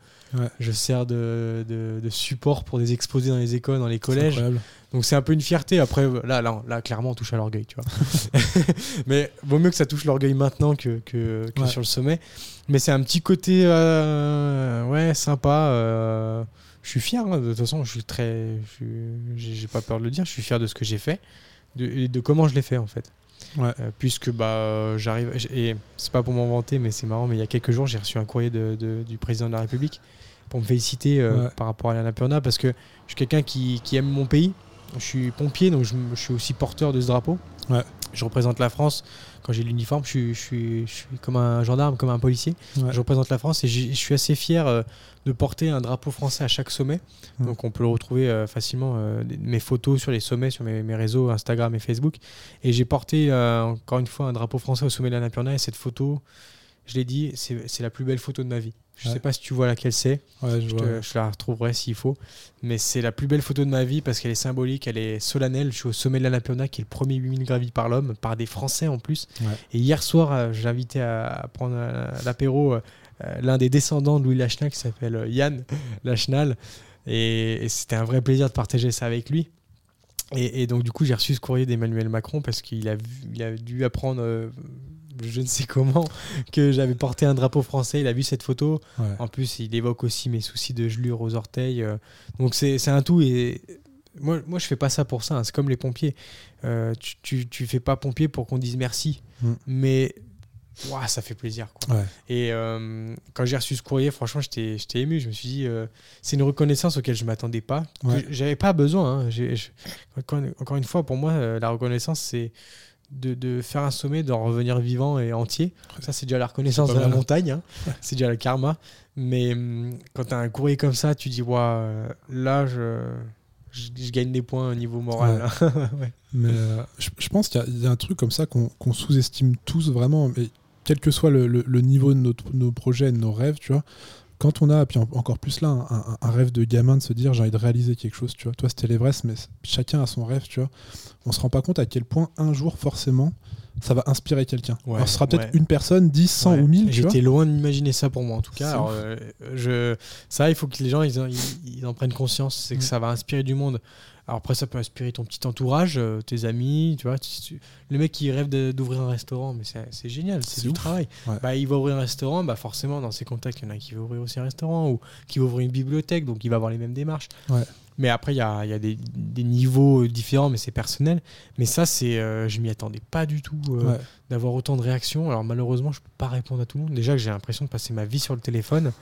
je sers de, de, support pour des exposés dans les écoles, dans les collèges. Donc c'est un peu une fierté. Après, là, là, là clairement, on touche à l'orgueil, tu vois. Mais vaut mieux que ça touche l'orgueil maintenant que, que, sur le sommet. Mais c'est un petit côté, euh, ouais, sympa. Euh, je suis fier. Hein, de toute façon, je suis très, j'ai pas peur de le dire. Je suis fier de ce que j'ai fait, de, de comment je l'ai fait en fait. Euh, puisque bah, j'arrive, et c'est pas pour m'en vanter, mais c'est marrant, mais il y a quelques jours, j'ai reçu un courrier de, du président de la République pour me féliciter par rapport à l'Annapurna, parce que je suis quelqu'un qui, qui, aime mon pays. Je suis pompier, donc je, je, suis aussi porteur de ce drapeau. Je représente la France quand j'ai l'uniforme, je suis, comme un gendarme, comme un policier. Je représente la France et je suis assez fier euh, de porter un drapeau français à chaque sommet. Donc on peut le retrouver euh, facilement, euh, mes photos sur les sommets, sur mes, réseaux Instagram et Facebook. Et j'ai porté encore une fois un drapeau français au sommet de la Napurna et cette photo, je l'ai dit, c'est la plus belle photo de ma vie. Je ne sais pas si tu vois laquelle c'est. je, la retrouverai s'il faut. Mais c'est la plus belle photo de ma vie parce qu'elle est symbolique, elle est solennelle. Je suis au sommet de l'Annapurna, qui est le premier 8000 gravi par l'homme, par des Français en plus. Et hier soir, euh, j'ai invité à, prendre euh, l'apéro euh, l'un des descendants de Louis Lachenal qui s'appelle Yann Lachenal. Et, c'était un vrai plaisir de partager ça avec lui. Et, donc, du coup, j'ai reçu ce courrier d'Emmanuel Macron parce qu'il a, a dû apprendre je ne sais comment, que j'avais porté un drapeau français. Il a vu cette photo. En plus, il évoque aussi mes soucis de gelure aux orteils. Euh. Donc, c'est un tout. Et moi, moi, je fais pas ça pour ça. Hein. C'est comme les pompiers. Euh, tu, tu, fais pas pompier pour qu'on dise merci. Mm. Mais ça fait plaisir. Et euh, quand j'ai reçu ce courrier, franchement, j'étais ému. Je me suis dit, c'est une reconnaissance auquel je m'attendais pas. J'avais pas besoin. Hein. encore une fois, pour moi, la reconnaissance, c'est de, faire un sommet, d'en revenir vivant et entier. Ça, c'est déjà la reconnaissance de la montagne. Hein. c'est déjà le karma. Mais hum, quand tu as un courrier comme ça, tu dis, ouais, là, je, je, gagne des points au niveau moral. Mais euh, je, pense qu'il y, a un truc comme ça qu'on sous-estime tous vraiment. Mais quel que soit le, le, niveau de notre, nos projets, de nos rêves, tu vois, quand on a, puis encore plus là, un, rêve de gamin de se dire j'ai envie de réaliser quelque chose, tu vois. Toi, c'était l'Everest, mais chacun a son rêve, tu vois. On se rend pas compte à quel point un jour, forcément, ça va inspirer quelqu'un. ce sera peut-être une personne, 10, 100 ou 1000. J'étais loin d'imaginer ça pour moi, en tout cas. Euh, je... Ça, il faut que les gens ils ils, en prennent conscience. C'est que mm. ça va inspirer du monde. Alors après, ça peut inspirer ton petit entourage, euh, tes amis, tu vois. le mec qui rêve d'ouvrir un restaurant, mais c'est génial, c'est du travail. Bah, il va ouvrir un restaurant, bah forcément, dans ses contacts, il y en a qui veut ouvrir aussi un restaurant ou qui va ouvrir une bibliothèque, donc il va avoir les mêmes démarches. Mais après, il y a, y a des, des, niveaux différents, mais c'est personnel. Mais ça, c'est, euh, je m'y attendais pas du tout euh, d'avoir autant de réactions. Alors malheureusement, je peux pas répondre à tout le monde. Déjà que j'ai l'impression de passer ma vie sur le téléphone.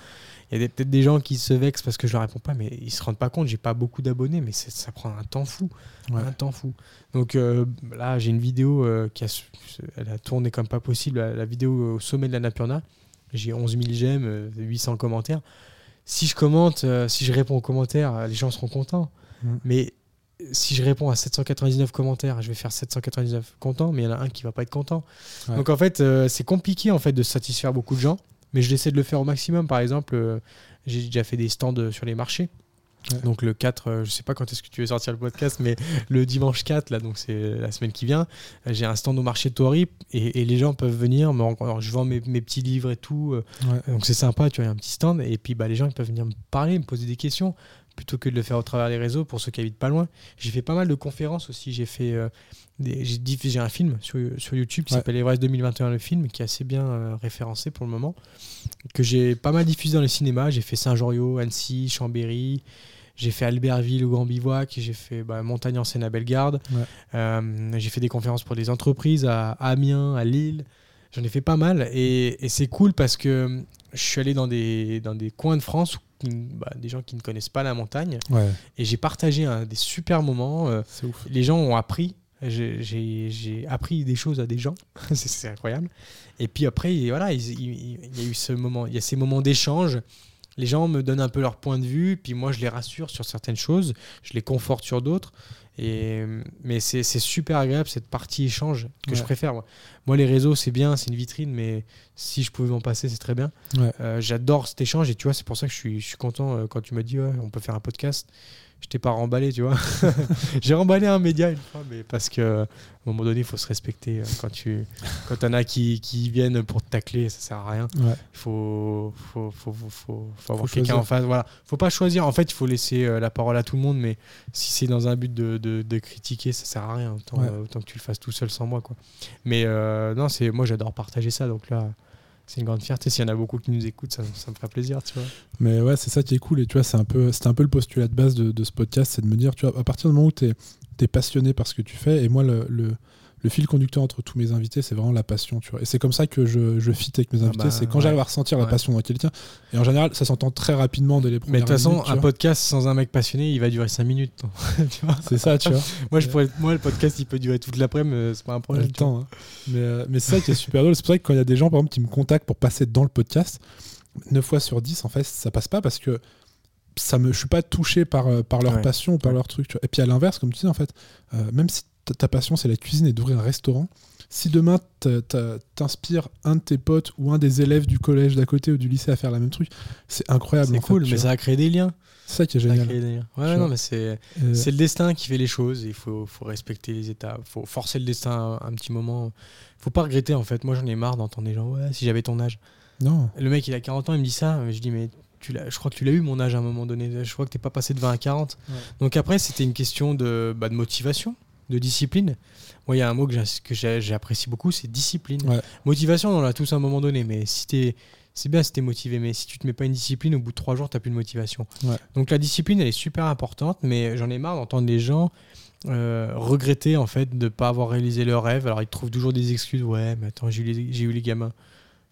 Il y a peut-être des gens qui se vexent parce que je leur réponds pas, mais ils se rendent pas compte. J'ai pas beaucoup d'abonnés, mais ça prend un temps fou, un temps fou. Donc euh, là, j'ai une vidéo qui a, elle a tourné comme pas possible, la, vidéo au sommet de la Napurna. J'ai 11 000 j'aime, 800 commentaires si je commente, euh, si je réponds aux commentaires, euh, les gens seront contents. Mm. Mais si je réponds à 799 commentaires, je vais faire 799 contents, mais il y en a un qui va pas être content. Donc en fait, euh, c'est compliqué en fait de satisfaire beaucoup de gens, mais je essaie de le faire au maximum. Par exemple, j'ai déjà fait des stands sur les marchés. Donc le 4, euh, je sais pas quand est-ce que tu veux sortir le podcast, mais le dimanche 4, là, donc c'est la semaine qui vient, euh, j'ai un stand au marché de Tori et, les gens peuvent venir. je vends mes, petits livres et tout, euh, donc c'est sympa, tu vois, un petit stand et puis bah, les gens ils peuvent venir me parler, me poser des questions plutôt que de le faire au travers des réseaux pour ceux qui habitent pas loin. J'ai fait pas mal de conférences aussi. J'ai fait, j'ai diffusé un film sur, sur YouTube qui s'appelle Everest 2021 le film, qui est assez bien référencé pour le moment, que j'ai pas mal diffusé dans les cinémas. J'ai fait Saint-Joriot, Annecy, Chambéry. J'ai fait Albertville au Grand Bivouac, j'ai fait bah, Montagne en Seine à Bellegarde. Euh, j'ai fait des conférences pour des entreprises à Amiens, à Lille. J'en ai fait pas mal et, c'est cool parce que je suis allé dans des, dans des coins de France bah, des gens qui ne connaissent pas la montagne. Et j'ai partagé des super moments. Euh, les gens ont appris. J'ai appris des choses à des gens. c'est incroyable. Et puis après, voilà, il, il, y a eu ce moment, il y a ces moments d'échange les gens me donnent un peu leur point de vue, puis moi je les rassure sur certaines choses, je les conforte sur d'autres. Et, mais c'est super agréable cette partie échange que je préfère. Moi. les réseaux, c'est bien, c'est une vitrine, mais si je pouvais m'en passer, c'est très bien. Euh, j'adore cet échange et tu vois, c'est pour ça que je suis, je suis content euh, quand tu m'as dit on peut faire un podcast. je t'ai pas remballé, tu vois. J'ai remballé un média une fois, mais parce que à un moment donné, il faut se respecter. Euh, quand tu quand en as qui, qui viennent pour te tacler, ça sert à rien. Il faut, faut, faut, faut, faut, avoir quelqu'un en face. Voilà. faut pas choisir. En fait, il faut laisser euh, la parole à tout le monde, mais si c'est dans un but de, de, de, critiquer, ça sert à rien. Autant, autant, que tu le fasses tout seul sans moi. Quoi. Mais non, c'est moi, j'adore partager ça. Donc là c'est une grande fierté. S'il y en a beaucoup qui nous écoutent, ça, ça, me ferait plaisir, tu vois. Mais ouais, c'est ça qui est cool. Et tu vois, c'est un peu, c'était un peu le postulat de base de, de ce podcast, c'est de me dire, tu vois, à partir du moment où tu es, es, passionné par ce que tu fais, et moi, le, le le fil conducteur entre tous mes invités, c'est vraiment la passion, tu vois. Et c'est comme ça que je, je fit avec mes ah invités. Bah, c'est quand j'arrive à ressentir la passion dans quelqu'un. Et en général, ça s'entend très rapidement dès les premières Mais de toute façon, un podcast sans un mec passionné, il va durer 5 minutes. c'est ça, tu vois. moi, je pourrais, moi, le podcast, il peut durer toute l'après-midi, mais c'est pas un problème. Le temps, hein. Mais, euh, mais c'est ça qui est super drôle. C'est pour ça que quand il y a des gens, par exemple, qui me contactent pour passer dans le podcast, 9 fois sur 10, en fait, ça passe pas parce que ça me, je suis pas touché par, euh, par leur passion ou par leur truc. Et puis à l'inverse, comme tu dis, en fait, euh, même si ta passion c'est la cuisine et d'ouvrir un restaurant, si demain t'inspires un de tes potes ou un des élèves du collège d'à côté ou du lycée à faire la même truc, c'est incroyable. C'est cool, mais ça a créé des liens. C'est ça qui est génial. Ouais, non, mais c'est euh, c'est le destin qui fait les choses. Il faut, faut respecter les étapes. Il faut forcer le destin un, petit moment. Il faut pas regretter en fait. Moi j'en ai marre d'entendre des gens. Ouais, si j'avais ton âge. Non. Le mec il a 40 ans, il me dit ça. Je dis mais tu je crois que tu l'as eu mon âge à un moment donné. Je crois que t'es pas passé de 20 à 40. Donc après c'était une question de, bah, de motivation de discipline. Moi, il y a un mot que j'apprécie beaucoup, c'est discipline. Motivation, on l'a tous à un moment donné, mais si t'es c'est bien si t'es motivé, mais si tu te mets pas une discipline, au bout de trois jours, t'as plus de motivation. Donc la discipline, elle est super importante, mais j'en ai marre d'entendre des gens euh, regretter en fait de pas avoir réalisé leur rêve. Alors ils trouvent toujours des excuses. Ouais, mais attends, j'ai eu les gamins.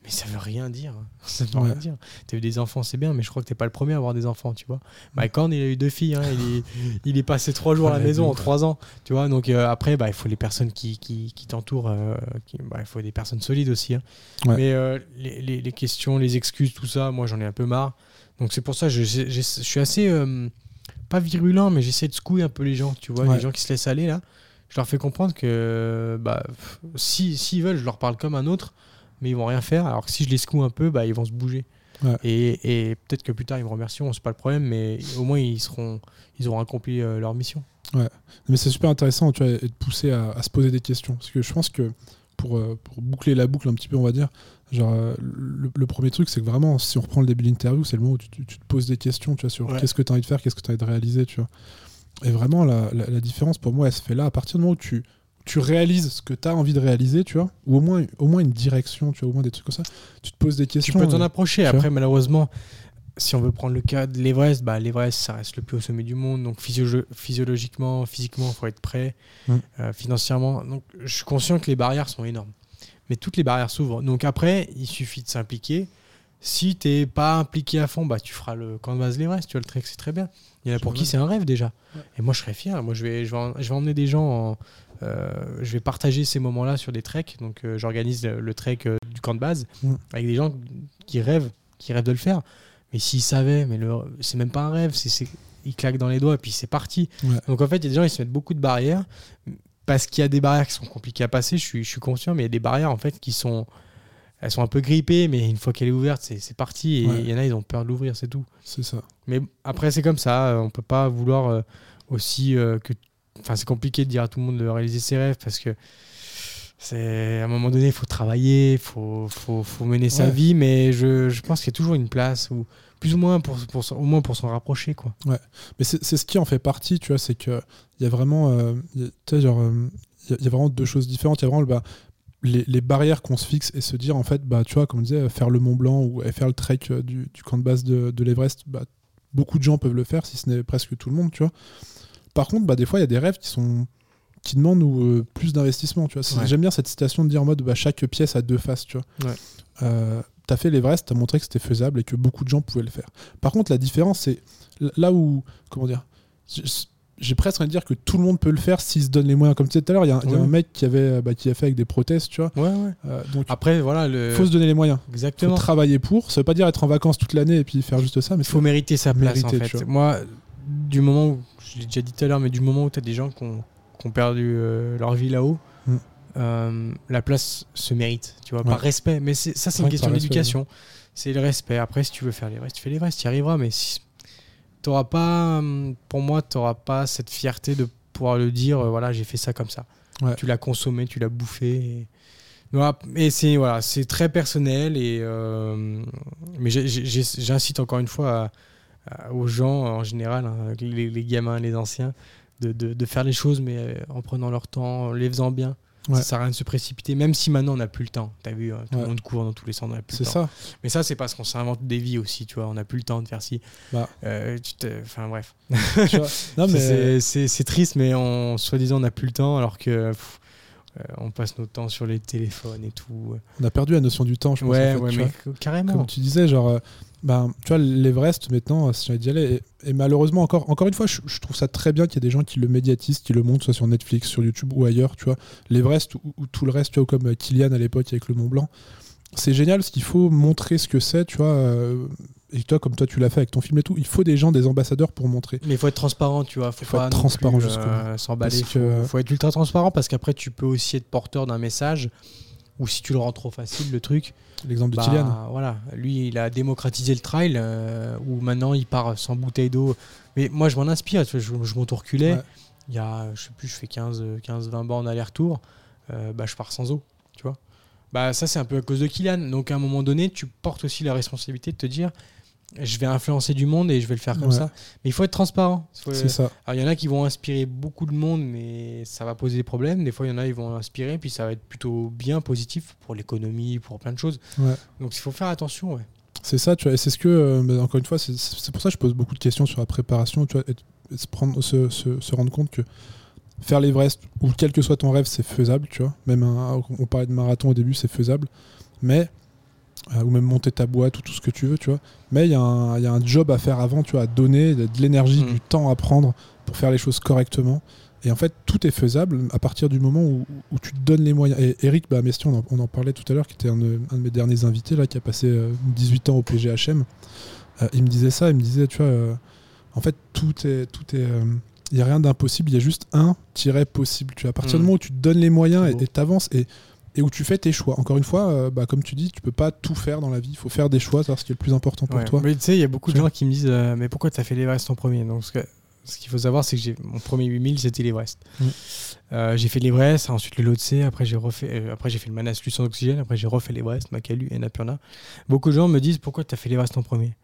Mais ça veut rien dire. Ça veut rien dire. T'as eu des enfants, c'est bien, mais je crois que t'es pas le premier à avoir des enfants, tu vois. Mike Horn, il a eu deux filles. Hein, il, est, il, est, passé trois jours à la maison en trois ans, tu vois. Donc euh, après, bah, il faut les personnes qui, qui, qui t'entourent. Euh, bah, il faut des personnes solides aussi. Hein. Mais euh, les, les, les, questions, les excuses, tout ça, moi, j'en ai un peu marre. Donc c'est pour ça, je, je, je suis assez pas virulent, mais j'essaie de secouer un peu les gens, tu vois, les gens qui se laissent aller là. Je leur fais comprendre que bah, s'ils si, veulent, je leur parle comme un autre mais ils vont rien faire. Alors que si je les secoue un peu, bah, ils vont se bouger. Et, et peut-être que plus tard ils me remercieront, c'est pas le problème, mais au moins ils seront, ils auront accompli euh, leur mission. Ouais, mais c'est super intéressant, tu vois, et de pousser à, se poser des questions, parce que je pense que pour, euh, pour, boucler la boucle un petit peu, on va dire, genre euh, le, premier truc, c'est que vraiment, si on reprend le début de l'interview, c'est le moment où tu, te poses des questions, tu vois, sur qu'est-ce que tu as envie de faire, qu'est-ce que tu as envie de réaliser, tu vois. Et vraiment, la, la, différence pour moi, elle se fait là, à partir du moment où tu tu réalises ce que tu as envie de réaliser, tu vois, ou au moins, au moins une direction, tu vois, au moins des trucs comme ça. Tu te poses des questions. Tu peux t'en approcher. Après, malheureusement, si on veut prendre le cas de l'Everest, bah, l'Everest, ça reste le plus haut sommet du monde. Donc, physiologiquement, physiquement, il faut être prêt. Mm. Euh, financièrement. Donc, je suis conscient que les barrières sont énormes. Mais toutes les barrières s'ouvrent. Donc, après, il suffit de s'impliquer. Si tu n'es pas impliqué à fond, bah, tu feras le camp de base l'Everest. Tu vois, le trek, c'est très bien. Il y en a pour qui c'est un rêve déjà. Et moi, je serais fier. Moi, je vais, je vais, je vais emmener des gens en, euh, je vais partager ces moments-là sur des treks. Donc, euh, j'organise le, trek euh, du camp de base mm. avec des gens qui rêvent, qui rêvent de le faire. Mais s'ils savaient, mais le, c'est même pas un rêve, c'est, ils claquent dans les doigts et puis c'est parti. Donc, en fait, il y a des gens, ils se mettent beaucoup de barrières parce qu'il y a des barrières qui sont compliquées à passer. Je suis, je suis conscient, mais il y a des barrières en fait qui sont elles sont un peu grippées, mais une fois qu'elle est ouverte, c'est parti. Et il y en a, ils ont peur de l'ouvrir, c'est tout. C'est ça. Mais après, c'est comme ça. On peut pas vouloir aussi que enfin, c'est compliqué de dire à tout le monde de réaliser ses rêves parce que c'est à un moment donné, il faut travailler, il faut, faut, faut, mener sa vie, mais je, je pense qu'il y a toujours une place où plus ou moins pour, pour, au moins pour s'en rapprocher quoi. Ouais, mais c'est ce qui en fait partie, tu vois, c'est que il y a vraiment, euh, genre, il y, a vraiment deux choses différentes. Il y a vraiment bah, les, les, barrières qu'on se fixe et se dire en fait, bah, tu vois, comme on disait, faire le Mont Blanc ou faire le trek euh, du, du camp de base de, de l'Everest, bah, beaucoup de gens peuvent le faire, si ce n'est presque tout le monde, tu vois. Par contre, bah, des fois, il y a des rêves qui sont qui demandent euh, plus d'investissement. Tu vois. J'aime bien cette citation de dire en mode bah, chaque pièce a deux faces. Tu vois. Euh, as fait l'Everest, as montré que c'était faisable et que beaucoup de gens pouvaient le faire. Par contre, la différence, c'est là où, comment dire, j'ai presque envie de dire que tout le monde peut le faire s'il se donne les moyens. Comme tu disais tout à l'heure, il y, a un mec qui avait, bah, qui a fait avec des prothèses, tu vois. Euh, donc après, voilà, le... faut se donner les moyens. Exactement. Faut travailler pour. Ça veut pas dire être en vacances toute l'année et puis faire juste ça, mais faut mériter sa place. en fait. Moi, du moment où je l'ai déjà dit tout à l'heure, mais du moment où tu as des gens qui ont, perdu euh, leur vie là-haut, mm. euh, la place se mérite, tu vois, par respect. Mais ça, c'est une question d'éducation. C'est le respect. Après, si tu veux faire les restes, tu fais les restes, tu y arriveras. Mais t'auras pas, hum, pour moi, tu n'auras pas cette fierté de pouvoir le dire, euh, voilà, j'ai fait ça comme ça. Ouais. Tu l'as consommé, tu l'as bouffé. Et, c'est voilà, c'est très personnel. Et, euh, mais j'incite encore une fois à- aux gens, en général, hein, les, les gamins, les anciens, de, de- de faire les choses, mais euh, en prenant leur temps, en les faisant bien. Ouais. Ça sert à rien de se précipiter, même si maintenant on n'a plus le temps. T'as vu, hein, tout Ouais. le monde court dans tous les sens, on n'a plus le temps. ça. Mais ça, c'est parce qu'on s'invente des vies aussi, tu vois. On n'a plus le temps de faire ci. Bah. Euh, tu Enfin bref. C'est- triste, mais on, soi-disant, on n'a plus le temps, alors que pff, euh, on passe notre temps sur les téléphones et tout. on a perdu la notion du temps, je pense. Ouais, en fait, ouais, tu mais vois. carrément. Comme tu disais, genre, euh, ben, tu vois, l'Everest maintenant, si j'allais d'y aller, et, et malheureusement, encore, encore une fois, je, je trouve ça très bien qu'il y ait des gens qui le médiatisent, qui le montrent, soit sur Netflix, sur YouTube ou ailleurs, tu vois. L'Everest ou, ou tout le reste, tu vois, comme euh, Kylian à l'époque avec le Mont Blanc. C'est génial parce qu'il faut montrer ce que c'est, tu vois. euh, et toi, comme toi, tu l'as fait avec ton film et tout, il faut des gens, des ambassadeurs pour montrer. Mais il faut être transparent, tu vois. Faut, Faut pas être transparent jusqu'au euh, S'emballer. Faut, que- faut être ultra transparent parce qu'après, tu peux aussi être porteur d'un message. Ou si tu le rends trop facile, le truc. L'exemple de bah, Kylian. Voilà, lui, il a démocratisé le trail euh, où maintenant il part sans bouteille d'eau. Mais moi, je m'en inspire. Je, je monte au reculé. Ouais. Il y a, je sais plus, je fais 15, 15 20 bornes aller-retour. euh, bah, je pars sans eau, tu vois. Bah, ça, c'est un peu à cause de Kylian. Donc, à un moment donné, tu portes aussi la responsabilité de te dire je vais influencer du monde et je vais le faire comme Ouais. ça. Mais il faut être transparent. Faut- C'est ça. alors, il y en a qui vont inspirer beaucoup de monde, mais ça va poser des problèmes. Des fois, il y en a qui vont inspirer, puis ça va être plutôt bien positif pour l'économie, pour plein de choses. Ouais. Donc, il faut faire attention. Ouais. C'est ça, tu vois, et c'est ce que, euh, encore une fois, c'est- c'est pour ça que je pose beaucoup de questions sur la préparation, tu vois, et, et se, prendre, se, se- se rendre compte que faire l'Everest, ou quel que soit ton rêve, c'est faisable, tu vois. Même un- on parlait de marathon au début, c'est faisable, mais, euh, ou même monter ta boîte ou tout ce que tu veux, tu vois. Mais il y, a un- il y a un job à faire avant, tu vois, à donner, de, de l'énergie, Mm. du temps à prendre pour faire les choses correctement. Et en fait, tout est faisable à partir du moment où, où tu te donnes les moyens. Et Eric bah, Mestier, on en, on en parlait tout à l'heure, qui était un de, un de mes derniers invités, là, qui a passé euh, 18 ans au PGHM. Euh, il me disait ça, il me disait, tu vois, euh, en fait, tout est. Tout est il n'y a rien d'impossible, il y a juste un tiret possible. Tu vois, à partir Mm. du moment où tu te donnes les moyens et t'avances et, et où tu fais tes choix. Encore une fois, euh, bah, comme tu dis, tu peux pas tout faire dans la vie. Il faut faire des choix, savoir ce qui est le plus important pour Ouais. toi. Mais tu sais, il y a beaucoup de gens qui me disent euh, Mais pourquoi tu as fait l'Everest en premier? Donc, ce qu'il faut savoir, c'est que mon premier 8000, c'était l'Everest. Mm. Euh, j'ai fait l'Everest, ensuite le Lhotse, après j'ai refait, après j'ai fait le Manaslu sans oxygène, après j'ai refait l'Everest, Makalu et Napurna. Beaucoup de gens me disent pourquoi tu as fait l'Everest en premier?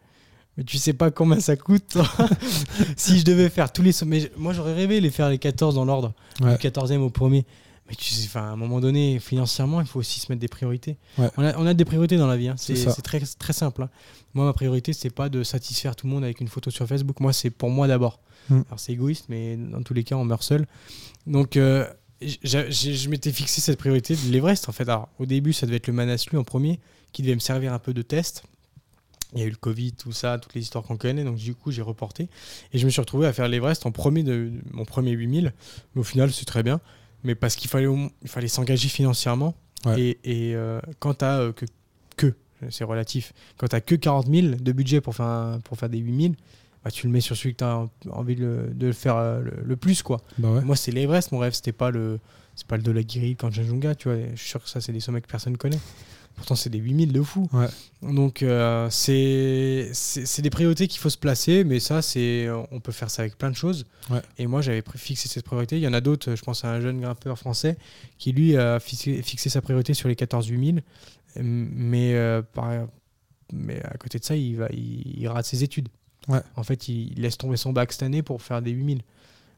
Mais tu sais pas combien ça coûte. si je devais faire tous les sommets, moi j'aurais rêvé les faire les 14 dans l'ordre, Ouais. du 14e au premier. Mais tu sais, à un moment donné, financièrement, il faut aussi se mettre des priorités. Ouais. On, a, on a des priorités dans la vie. hein. C'est très, très simple. hein. Moi, ma priorité, c'est pas de satisfaire tout le monde avec une photo sur Facebook. Moi, c'est pour moi d'abord. Mm. Alors, c'est égoïste, mais dans tous les cas, on meurt seul. Donc, euh, je m'étais fixé cette priorité de l'Everest. En fait, alors, au début, ça devait être le Manaslu en premier, qui devait me servir un peu de test. Il y a eu le Covid, tout ça, toutes les histoires qu'on connaît. Donc, du coup, j'ai reporté. Et je me suis retrouvé à faire l'Everest en premier de mon premier 8000. Mais au final, c'est très bien. Mais parce qu'il fallait, il fallait s'engager financièrement. Ouais. Et, et, euh, quand tu as que, que c'est relatif, quand tu que 40 000 de budget pour faire, un- pour faire des 8000, bah, tu le mets sur celui que tu as envie de le, de le faire euh, le, le plus. quoi. Bah ouais. Moi, c'est l'Everest, mon rêve. C'était pas le, c'est pas le de la Guiri, Kanchenjunga, tu vois. Je suis sûr que ça, c'est des sommets que personne connaît. Pourtant, c'est des 8000 de fou. Ouais. Donc, euh, c'est des priorités qu'il faut se placer, mais ça, c'est on peut faire ça avec plein de choses. Ouais. Et moi, j'avais fixé cette priorité. Il y en a d'autres, je pense à un jeune grimpeur français qui, lui, a fixé, fixé sa priorité sur les 14 8000. Mais, euh, par- mais à côté de ça, il, va, il, il rate ses études. Ouais. En fait, il, il laisse tomber son bac cette année pour faire des 8000.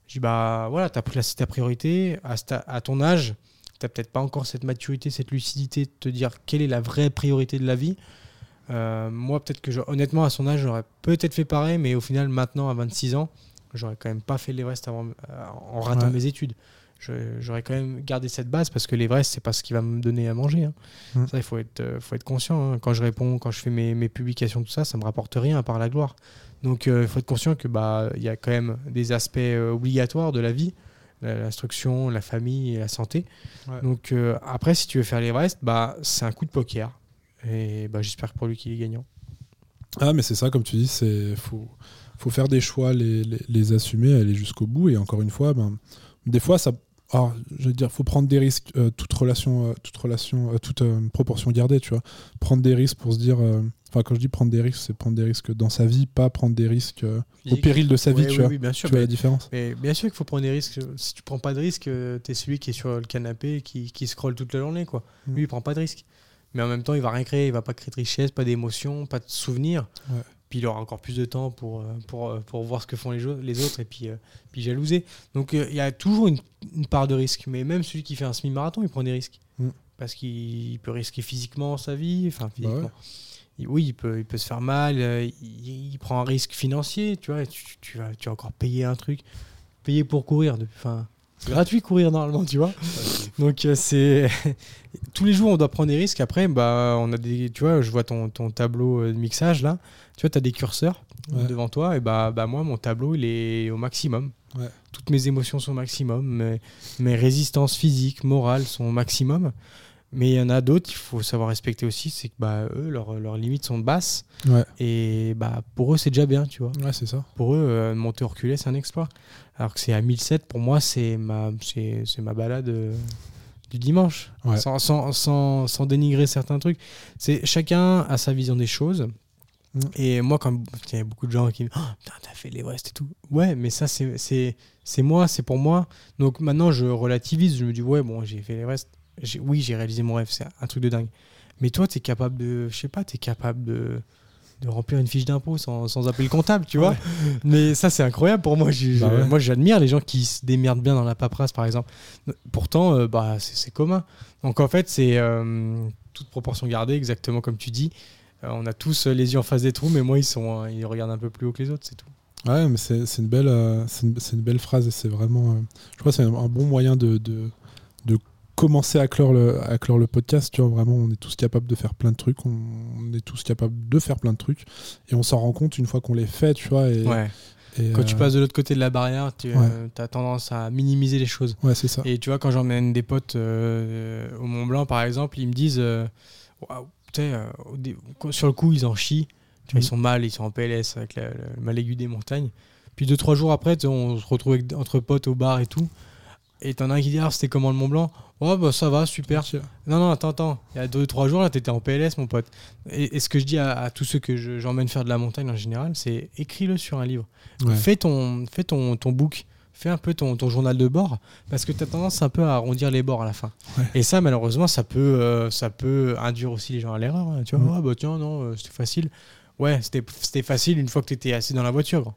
Je dis, bah voilà, tu as placé ta priorité. À, à ton âge, tu n'as peut-être pas encore cette maturité, cette lucidité de te dire quelle est la vraie priorité de la vie. Euh, moi, peut-être que, je- honnêtement, à son âge, j'aurais peut-être fait pareil, mais au final, maintenant, à 26 ans, j'aurais quand même pas fait l'Everest avant, euh, en ratant Ouais. mes études. J'aurais quand même gardé cette base parce que l'Everest, c'est pas ce qui va me donner à manger. hein. Mm. Ça, il faut être, euh, faut être conscient. hein. Quand je réponds, quand je fais mes, mes publications, tout ça, ça me rapporte rien à part la gloire. Donc, euh, il faut être conscient que bah, il y a quand même des aspects euh, obligatoires de la vie, l'instruction, la famille et la santé. Ouais. Donc, euh, après, si tu veux faire l'Everest, bah, c'est un coup de poker. Et bah, j'espère pour lui qu'il est gagnant. Ah, mais c'est ça, comme tu dis, c'est faut, faut faire des choix, les, les, les assumer, aller jusqu'au bout. Et encore une fois, ben, des fois, ça. Alors, je veux dire, faut prendre des risques, euh, toute relation, euh, toute relation, euh, toute euh, proportion gardée, tu vois. Prendre des risques pour se dire, euh, Enfin, quand je dis prendre des risques, c'est prendre des risques dans sa vie, pas prendre des risques euh, au péril de sa vie, Ouais, tu oui, vois. oui, bien sûr. tu vois la différence Mais bien sûr qu'il faut prendre des risques. Si tu prends pas de risques, euh, t'es celui qui est sur le canapé et qui, qui scrolle toute la journée. Quoi. Mm. Lui, il prend pas de risques. Mais en même temps, il va rien créer. Il va pas créer de richesse, pas d'émotion, pas de souvenirs. Ouais. Puis il aura encore plus de temps pour, euh, pour, pour voir ce que font les, les autres et puis, euh, puis jalouser. Donc euh, il y a toujours une, une part de risque. Mais même celui qui fait un semi-marathon, il prend des risques. Mm. Parce qu'il peut risquer physiquement sa vie. Enfin, Bah ouais. Oui, il peut, il peut se faire mal, euh, il, il prend un risque financier, tu vois, et tu, tu vas, tu vas encore payer un truc, payer pour courir. Enfin, c'est gratuit courir normalement, tu vois. Donc euh, c'est tous les jours on doit prendre des risques. Après, bah on a des, tu vois, je vois ton, ton tableau euh, de mixage là. Tu vois, tu as des curseurs Ouais. devant toi et bah, bah moi mon tableau il est au maximum. Ouais. Toutes mes émotions sont au maximum, mes, mes résistances physiques, morales sont au maximum. Mais il y en a d'autres, il faut savoir respecter aussi, c'est que bah, eux, leurs leurs limites sont basses. Ouais, Et bah, pour eux, c'est déjà bien, tu vois. ouais c'est ça. Pour eux, euh, monter au reculé, c'est un exploit. Alors que c'est à 1007, pour moi, c'est ma, c'est, c'est ma balade euh, du dimanche. Ouais. Sans, sans, sans, sans dénigrer certains trucs. C'est, chacun a sa vision des choses. Mm. Et moi, comme il y a beaucoup de gens qui me disent oh, Putain, t'as fait l'Everest et tout. Ouais, mais ça, c'est, c'est, c'est moi, c'est pour moi. Donc maintenant, je relativise. Je me dis Ouais, bon, j'ai fait l'Everest. Oui, j'ai réalisé mon rêve. C'est un truc de dingue. Mais toi, t'es capable de. Je sais pas, capable de de remplir une fiche d'impôt sans, sans appeler le comptable, tu vois. Mais ça, c'est incroyable pour moi. Bah ouais. Moi, j'admire les gens qui se démerdent bien dans la paperasse, par exemple. Pourtant, euh, bah, c'est commun. Donc, en fait, c'est euh, toute proportion gardée, exactement comme tu dis. Euh, on a tous euh, les yeux en face des trous, mais moi, ils, sont, ils regardent un peu plus haut que les autres, c'est tout. Ouais, mais c'est une, belle, c'est une, belle phrase et c'est vraiment. je crois que c'est un, un bon moyen de, de, de commencer à clore, le, à clore le podcast. Tu vois, vraiment, on est tous capables de faire plein de trucs. On, on est tous capables de faire plein de trucs. Et on s'en rend compte une fois qu'on les fait, tu vois. Et, Ouais. et, Quand tu euh, passes de l'autre côté de la barrière, tu Ouais. as tendance à minimiser les choses. Ouais, c'est ça. Et tu vois, quand j'emmène des potes euh, au Mont Blanc, par exemple, ils me disent euh, Waouh, euh, sur le coup, ils en chient. Tu vois. Ils sont mal, ils sont en PLS avec la- le mal aigu des montagnes. Puis deux, trois jours après, on se retrouve avec- entre potes au bar et tout. Et t'en as un qui dit Ah, c'était comment le Mont Blanc? Oh, bah ça va, super. Non, non, attends, attends. Il y a deux, trois jours, là, t'étais en PLS, mon pote. Et, et ce que je dis à, à tous ceux que je- j'emmène faire de la montagne en général, c'est écris-le sur un livre. Ouais. Fais ton, fais ton, ton book. Fais un peu ton, ton journal de bord. Parce que tu as tendance un peu à arrondir les bords à la fin. Ouais. Et ça, malheureusement, ça peut, euh, ça peut induire aussi les gens à l'erreur. hein. Tu vois. Ah, bah tiens, non, euh, c'était facile. Ouais, c'était c'était facile une fois que tu étais assis dans la voiture.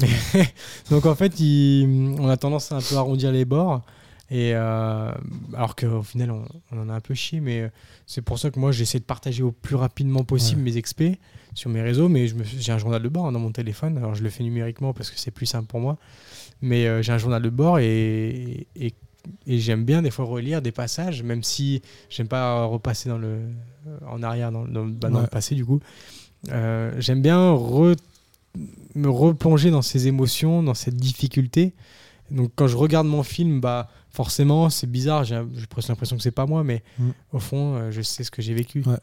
Mais- Donc en fait, il- on a tendance à un peu arrondir les bords. Et euh, alors qu'au final, on, on en a un peu chié, mais euh, c'est pour ça que moi, j'essaie de partager au plus rapidement possible Ouais. mes expés sur mes réseaux. Mais je me suis- j'ai un journal de bord hein, dans mon téléphone. Alors je le fais numériquement parce que c'est plus simple pour moi. Mais euh, j'ai un journal de bord et, et, et j'aime bien des fois relire des passages, même si j'aime pas repasser dans le, en arrière dans, dans- bah, dans le passé du coup. Euh, j'aime bien re- me replonger dans ces émotions, dans cette difficulté. Donc quand je regarde mon film, bah forcément c'est bizarre, j'ai presque l'impression que c'est pas moi, mais Mm. au fond euh, je sais ce que j'ai vécu. Ouais.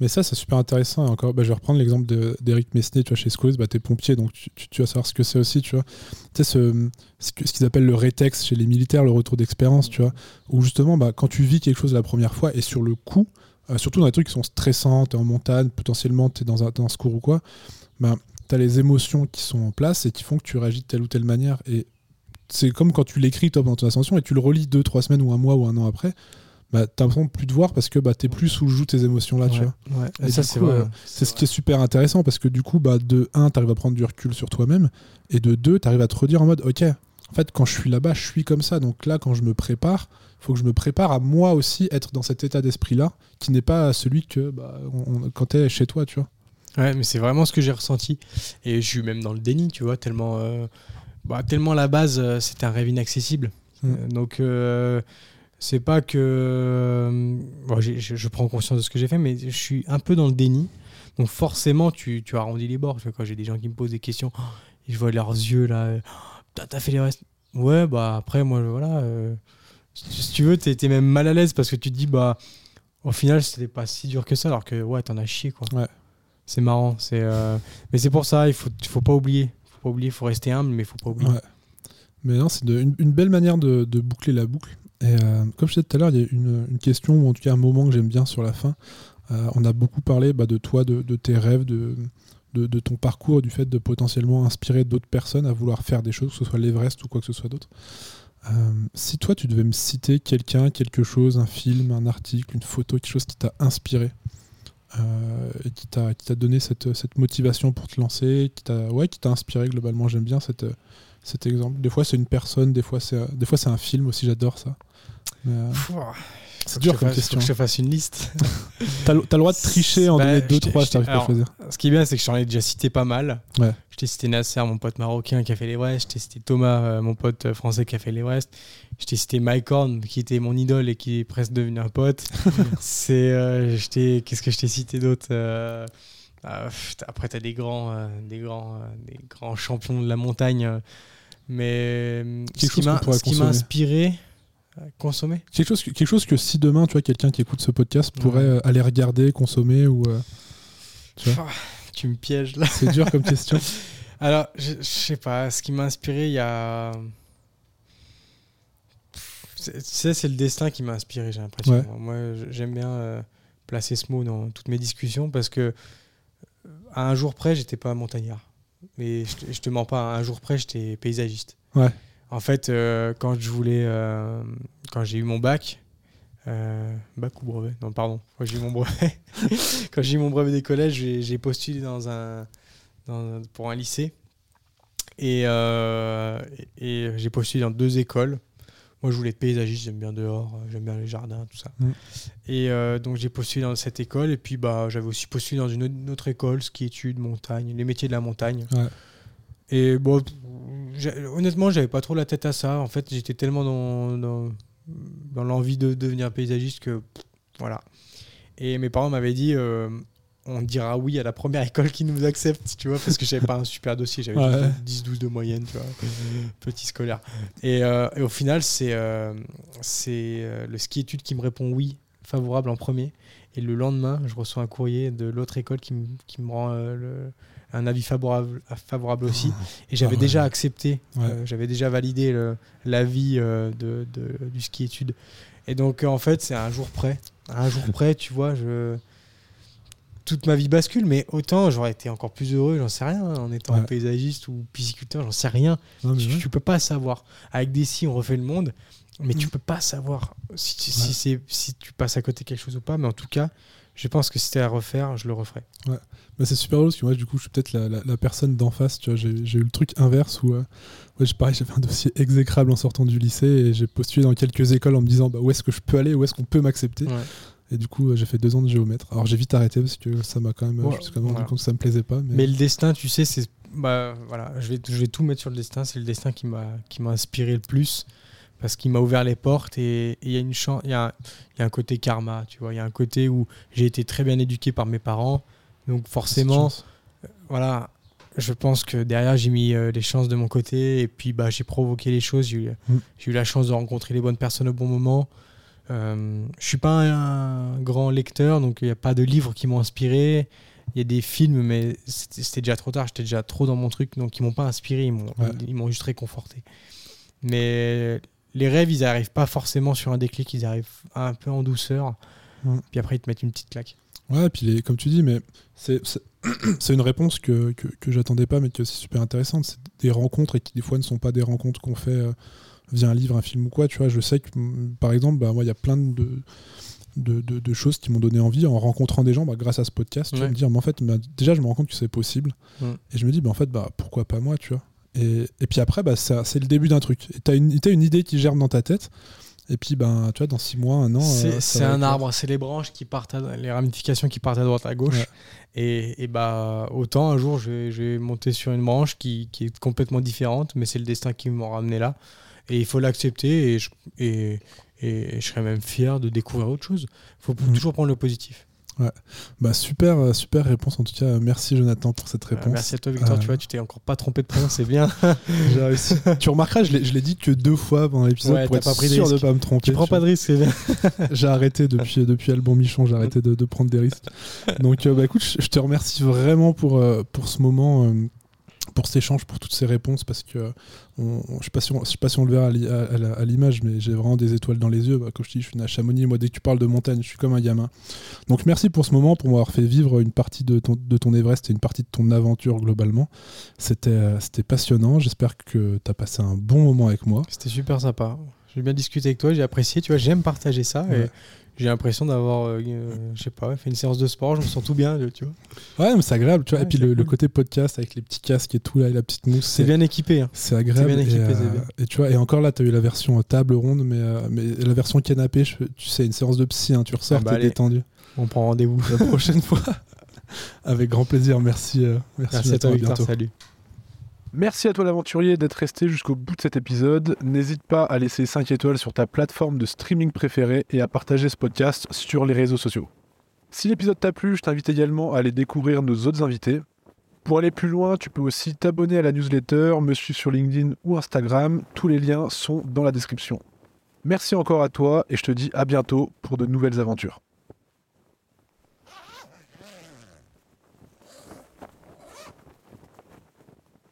Mais ça, c'est super intéressant. Et encore, bah, je vais reprendre l'exemple de- d'Eric Mesnier, tu vois, chez Schools, bah, t'es pompier, donc tu, tu- tu vas savoir ce que c'est aussi, tu vois. Tu sais, ce, ce que- ce qu'ils appellent le rétex chez les militaires, le retour d'expérience, tu vois, où justement, bah, quand tu vis quelque chose la première fois et sur le coup, euh, surtout dans des trucs qui sont stressants, t'es en montagne, potentiellement t'es dans un, dans un secours ou quoi, bah, t'as les émotions qui sont en place et qui font que tu réagis de telle ou telle manière. Et c'est comme quand tu l'écris, toi, pendant ton ascension, et tu le relis deux, trois semaines ou un mois ou un an après, bah, t'as l'impression de plus de voir parce que bah, t'es plus joug de tes émotions là, tu Ouais, vois. ouais. Et Et ça c'est euh, C'est ce qui est super intéressant parce que du coup, bah, de 1, tu arrives à prendre du recul sur toi-même et de 2, tu arrives à te redire en mode Ok, en fait, quand je suis là-bas, je suis comme ça. Donc là, quand je me prépare, il faut que je me prépare à moi aussi être dans cet état d'esprit-là qui n'est pas celui que bah, on- on- quand tu es chez toi, tu vois. Ouais, mais c'est vraiment ce que j'ai ressenti. Et je suis même dans le déni, tu vois, tellement, euh, bah, tellement à la base, euh, c'était un rêve inaccessible. Mm. Euh, donc, euh, c'est pas que. bon, je, prends conscience de ce que j'ai fait, mais je suis un peu dans le déni. Donc, forcément, tu, tu arrondis les bords. Quand j'ai des gens qui me posent des questions, et je vois leurs yeux là. T'as fait les restes Ouais, bah après, moi, voilà. euh, si tu veux, t'es même mal à l'aise parce que tu te dis, bah, au final, c'était pas si dur que ça, alors que, ouais, t'en as chié, quoi. Ouais. C'est marrant. C'est, euh, Mais c'est pour ça, il faut, faut pas oublier. faut pas oublier, faut rester humble, mais faut pas oublier. Ouais. Mais non, c'est une, une belle manière de, de boucler la boucle. Et euh, comme je disais tout à l'heure, il y a une, une question, ou en tout cas un moment que j'aime bien sur la fin. on a beaucoup parlé bah, de toi, de, tes rêves, de, de, ton parcours, du fait de potentiellement inspirer d'autres personnes à vouloir faire des choses, que ce soit l'Everest ou quoi que ce soit d'autre. si toi, tu devais me citer quelqu'un, quelque chose, un film, un article, une photo, quelque chose qui t'a inspiré, euh, et qui t'a donné cette, cette, motivation pour te lancer, qui t'a ouais, inspiré globalement. J'aime bien cet exemple. Des fois, c'est une personne, des fois, c'est un film aussi, j'adore ça. Euh, c'est dur comme question. Faut que je te fasse une liste. T'as le droit de tricher en bah, donner deux, trois, si pas à choisir. Ce qui est bien, c'est que j'en ai déjà cité pas mal. Ouais. Je t'ai cité Nasser, mon pote marocain qui a fait l'Everest. Je t'ai cité Thomas, euh, mon pote français qui a fait l'Everest. Je t'ai cité Mike Horn, qui était mon idole et qui est presque devenu un pote. c'est, euh, qu'est-ce que je t'ai cité d'autre euh, Après, tu as des grands, des, grands, des grands champions de la montagne. Mais ce qui m'a inspiré, consommer quelque chose, quelque chose que si demain, tu vois, quelqu'un qui écoute ce podcast pourrait euh, aller regarder, consommer ou. Euh, tu, me pièges là. C'est dur comme question. Alors, je, sais pas, ce qui m'a inspiré, il y a. Tu sais, c'est le destin qui m'a inspiré, j'ai l'impression. Moi, j'aime bien euh, placer ce mot dans toutes mes discussions parce que à un jour près, j'étais pas montagnard. Mais je, je te mens pas, à un jour près, j'étais paysagiste. Ouais. En fait, euh, quand je voulais, euh, quand j'ai eu mon bac, euh, bac ou brevet? Non, pardon. Quand j'ai eu mon brevet, quand j'ai eu mon brevet des collèges, j'ai postulé dans un, pour un lycée et, et j'ai postulé dans deux écoles. Moi, je voulais être paysagiste, j'aime bien dehors, j'aime bien les jardins, tout ça. Mm. Et donc, j'ai postulé dans cette école. Et puis, bah, j'avais aussi postulé dans une autre école, ski études, montagne, les métiers de la montagne. Et bon, honnêtement, j'avais pas trop la tête à ça. En fait, j'étais tellement dans, dans, l'envie de devenir paysagiste que voilà. Et mes parents m'avaient dit euh, on dira oui à la première école qui nous accepte, tu vois, parce que j'avais pas un super dossier, j'avais 10-12 de moyenne, tu vois, petit scolaire. Et, euh, et au final, c'est euh, c'est le ski études qui me répond oui, favorable en premier. Et le lendemain, je reçois un courrier de l'autre école qui, qui me rend le un avis favorable, favorable aussi. Et j'avais ah déjà accepté, euh, j'avais déjà validé l'avis euh, de, du ski études. Et donc, en fait, c'est un jour près. un jour près, tu vois, je toute ma vie bascule, mais autant j'aurais été encore plus heureux, j'en sais rien, hein, en étant paysagiste ou pisciculteur, j'en sais rien. tu, tu, peux pas savoir. Avec des si, on refait le monde, mais tu mm. peux pas savoir si, si, si tu passes à côté quelque chose ou pas. Mais en tout cas, je pense que si c'était à refaire, je le referais. Ouais. Bah, c'est super drôle parce que moi, du coup, je suis peut-être la, personne d'en face. Tu vois, j'ai, eu le truc inverse où, euh, ouais, pareil, j'avais un dossier exécrable en sortant du lycée et j'ai postulé dans quelques écoles en me disant bah, où est-ce que je peux aller, où est-ce qu'on peut m'accepter. Et du coup, euh, j'ai fait deux ans de géomètre. Alors, j'ai vite arrêté parce que ça m'a quand même, je me suis quand même rendu compte que ça me plaisait pas. Mais, le destin, tu sais, c'est. Bah, voilà, je vais, je vais tout mettre sur le destin. C'est le destin qui m'a, qui m'a inspiré le plus parce qu'il m'a ouvert les portes et il y a une il y, a un côté karma, tu vois, il y a un côté où j'ai été très bien éduqué par mes parents, donc forcément, euh, voilà, je pense que derrière j'ai mis euh, les chances de mon côté et puis bah j'ai provoqué les choses, j'ai eu, mm. eu, la chance de rencontrer les bonnes personnes au bon moment. Euh, je suis pas un, grand lecteur, donc il n'y a pas de livres qui m'ont inspiré. Il y a des films, mais c'était déjà trop tard, j'étais déjà trop dans mon truc, donc ils m'ont pas inspiré, ils m'ont juste réconforté. Mais les rêves, ils n'arrivent pas forcément sur un déclic, ils arrivent un peu en douceur. Mm. Puis après, ils te mettent une petite claque. Ouais, puis les, comme tu dis, mais c'est une réponse que, que, j'attendais pas, mais qui est aussi super intéressante. C'est des rencontres et qui des fois ne sont pas des rencontres qu'on fait euh, via un livre, un film ou quoi. Tu vois, je sais que par exemple, bah, moi, il y a plein de, de, de, choses qui m'ont donné envie en rencontrant des gens bah, grâce à ce podcast. Tu vas me dire, mais en fait, bah, déjà, je me rends compte que c'est possible. Et je me dis, bah, en fait, bah, pourquoi pas moi, tu vois. Et, et, puis après, bah, c'est le début d'un truc. Et tu as, as, une idée qui germe dans ta tête. Et puis, ben, tu vois, dans six mois, un an. C'est euh, un arbre, c'est les branches qui partent, les ramifications qui partent à droite, à gauche. Et, et, bah, autant un jour, je vais, monter sur une branche qui, qui est complètement différente, mais c'est le destin qui m'a ramené là. Et il faut l'accepter et je, et, et je serais même fier de découvrir autre chose. Il faut mmh. toujours prendre le positif. Ouais. Bah super, euh, super réponse en tout cas. Merci Jonathan pour cette réponse. merci à toi Victor. Tu euh, vois, tu t'es encore pas trompé de prénom, c'est bien. J'ai réussi. tu remarqueras, je l'ai dit que deux fois pendant l'épisode pour être pas pris sûr de, pas me tromper. Tu prends pas de risque, c'est bien. j'ai arrêté depuis depuis Albon Michon, j'ai arrêté de, de, prendre des risques. Donc euh, bah écoute, je te remercie vraiment pour pour ce moment pour cet échange, pour toutes ces réponses, parce que on, je ne sais, pas si on, sais pas si on le verra à l'image, mais j'ai vraiment des étoiles dans les yeux. Bah, comme je dis, je suis à Chamonix, moi dès que tu parles de montagne, je suis comme un gamin. Donc merci pour ce moment, pour m'avoir fait vivre une partie de ton, de ton Everest et une partie de ton aventure globalement. C'était passionnant, j'espère que tu as passé un bon moment avec moi. C'était super sympa. J'ai bien discuté avec toi, j'ai apprécié, tu vois, j'aime partager ça. Et j'ai l'impression d'avoir, euh, je sais pas, fait une séance de sport, je me sens tout bien, tu vois. Ouais, mais c'est agréable, tu vois. et puis le, côté podcast avec les petits casques et tout, là, et la petite mousse. C'est bien équipé. Hein. C'est agréable. Bien équipé, et, euh, bien. et, tu vois, et encore là, tu as eu la version table ronde, mais, euh, mais la version canapé, tu sais, une séance de psy, hein, tu ressors, ah bah, t'es détendu. On prend rendez-vous la prochaine fois. avec grand plaisir, merci. merci, merci à toi, Victor, salut. Merci à toi l'aventurier d'être resté jusqu'au bout de cet épisode. N'hésite pas à laisser 5 étoiles sur ta plateforme de streaming préférée et à partager ce podcast sur les réseaux sociaux. Si l'épisode t'a plu, je t'invite également à aller découvrir nos autres invités. Pour aller plus loin, tu peux aussi t'abonner à la newsletter, me suivre sur LinkedIn ou Instagram. Tous les liens sont dans la description. Merci encore à toi et je te dis à bientôt pour de nouvelles aventures.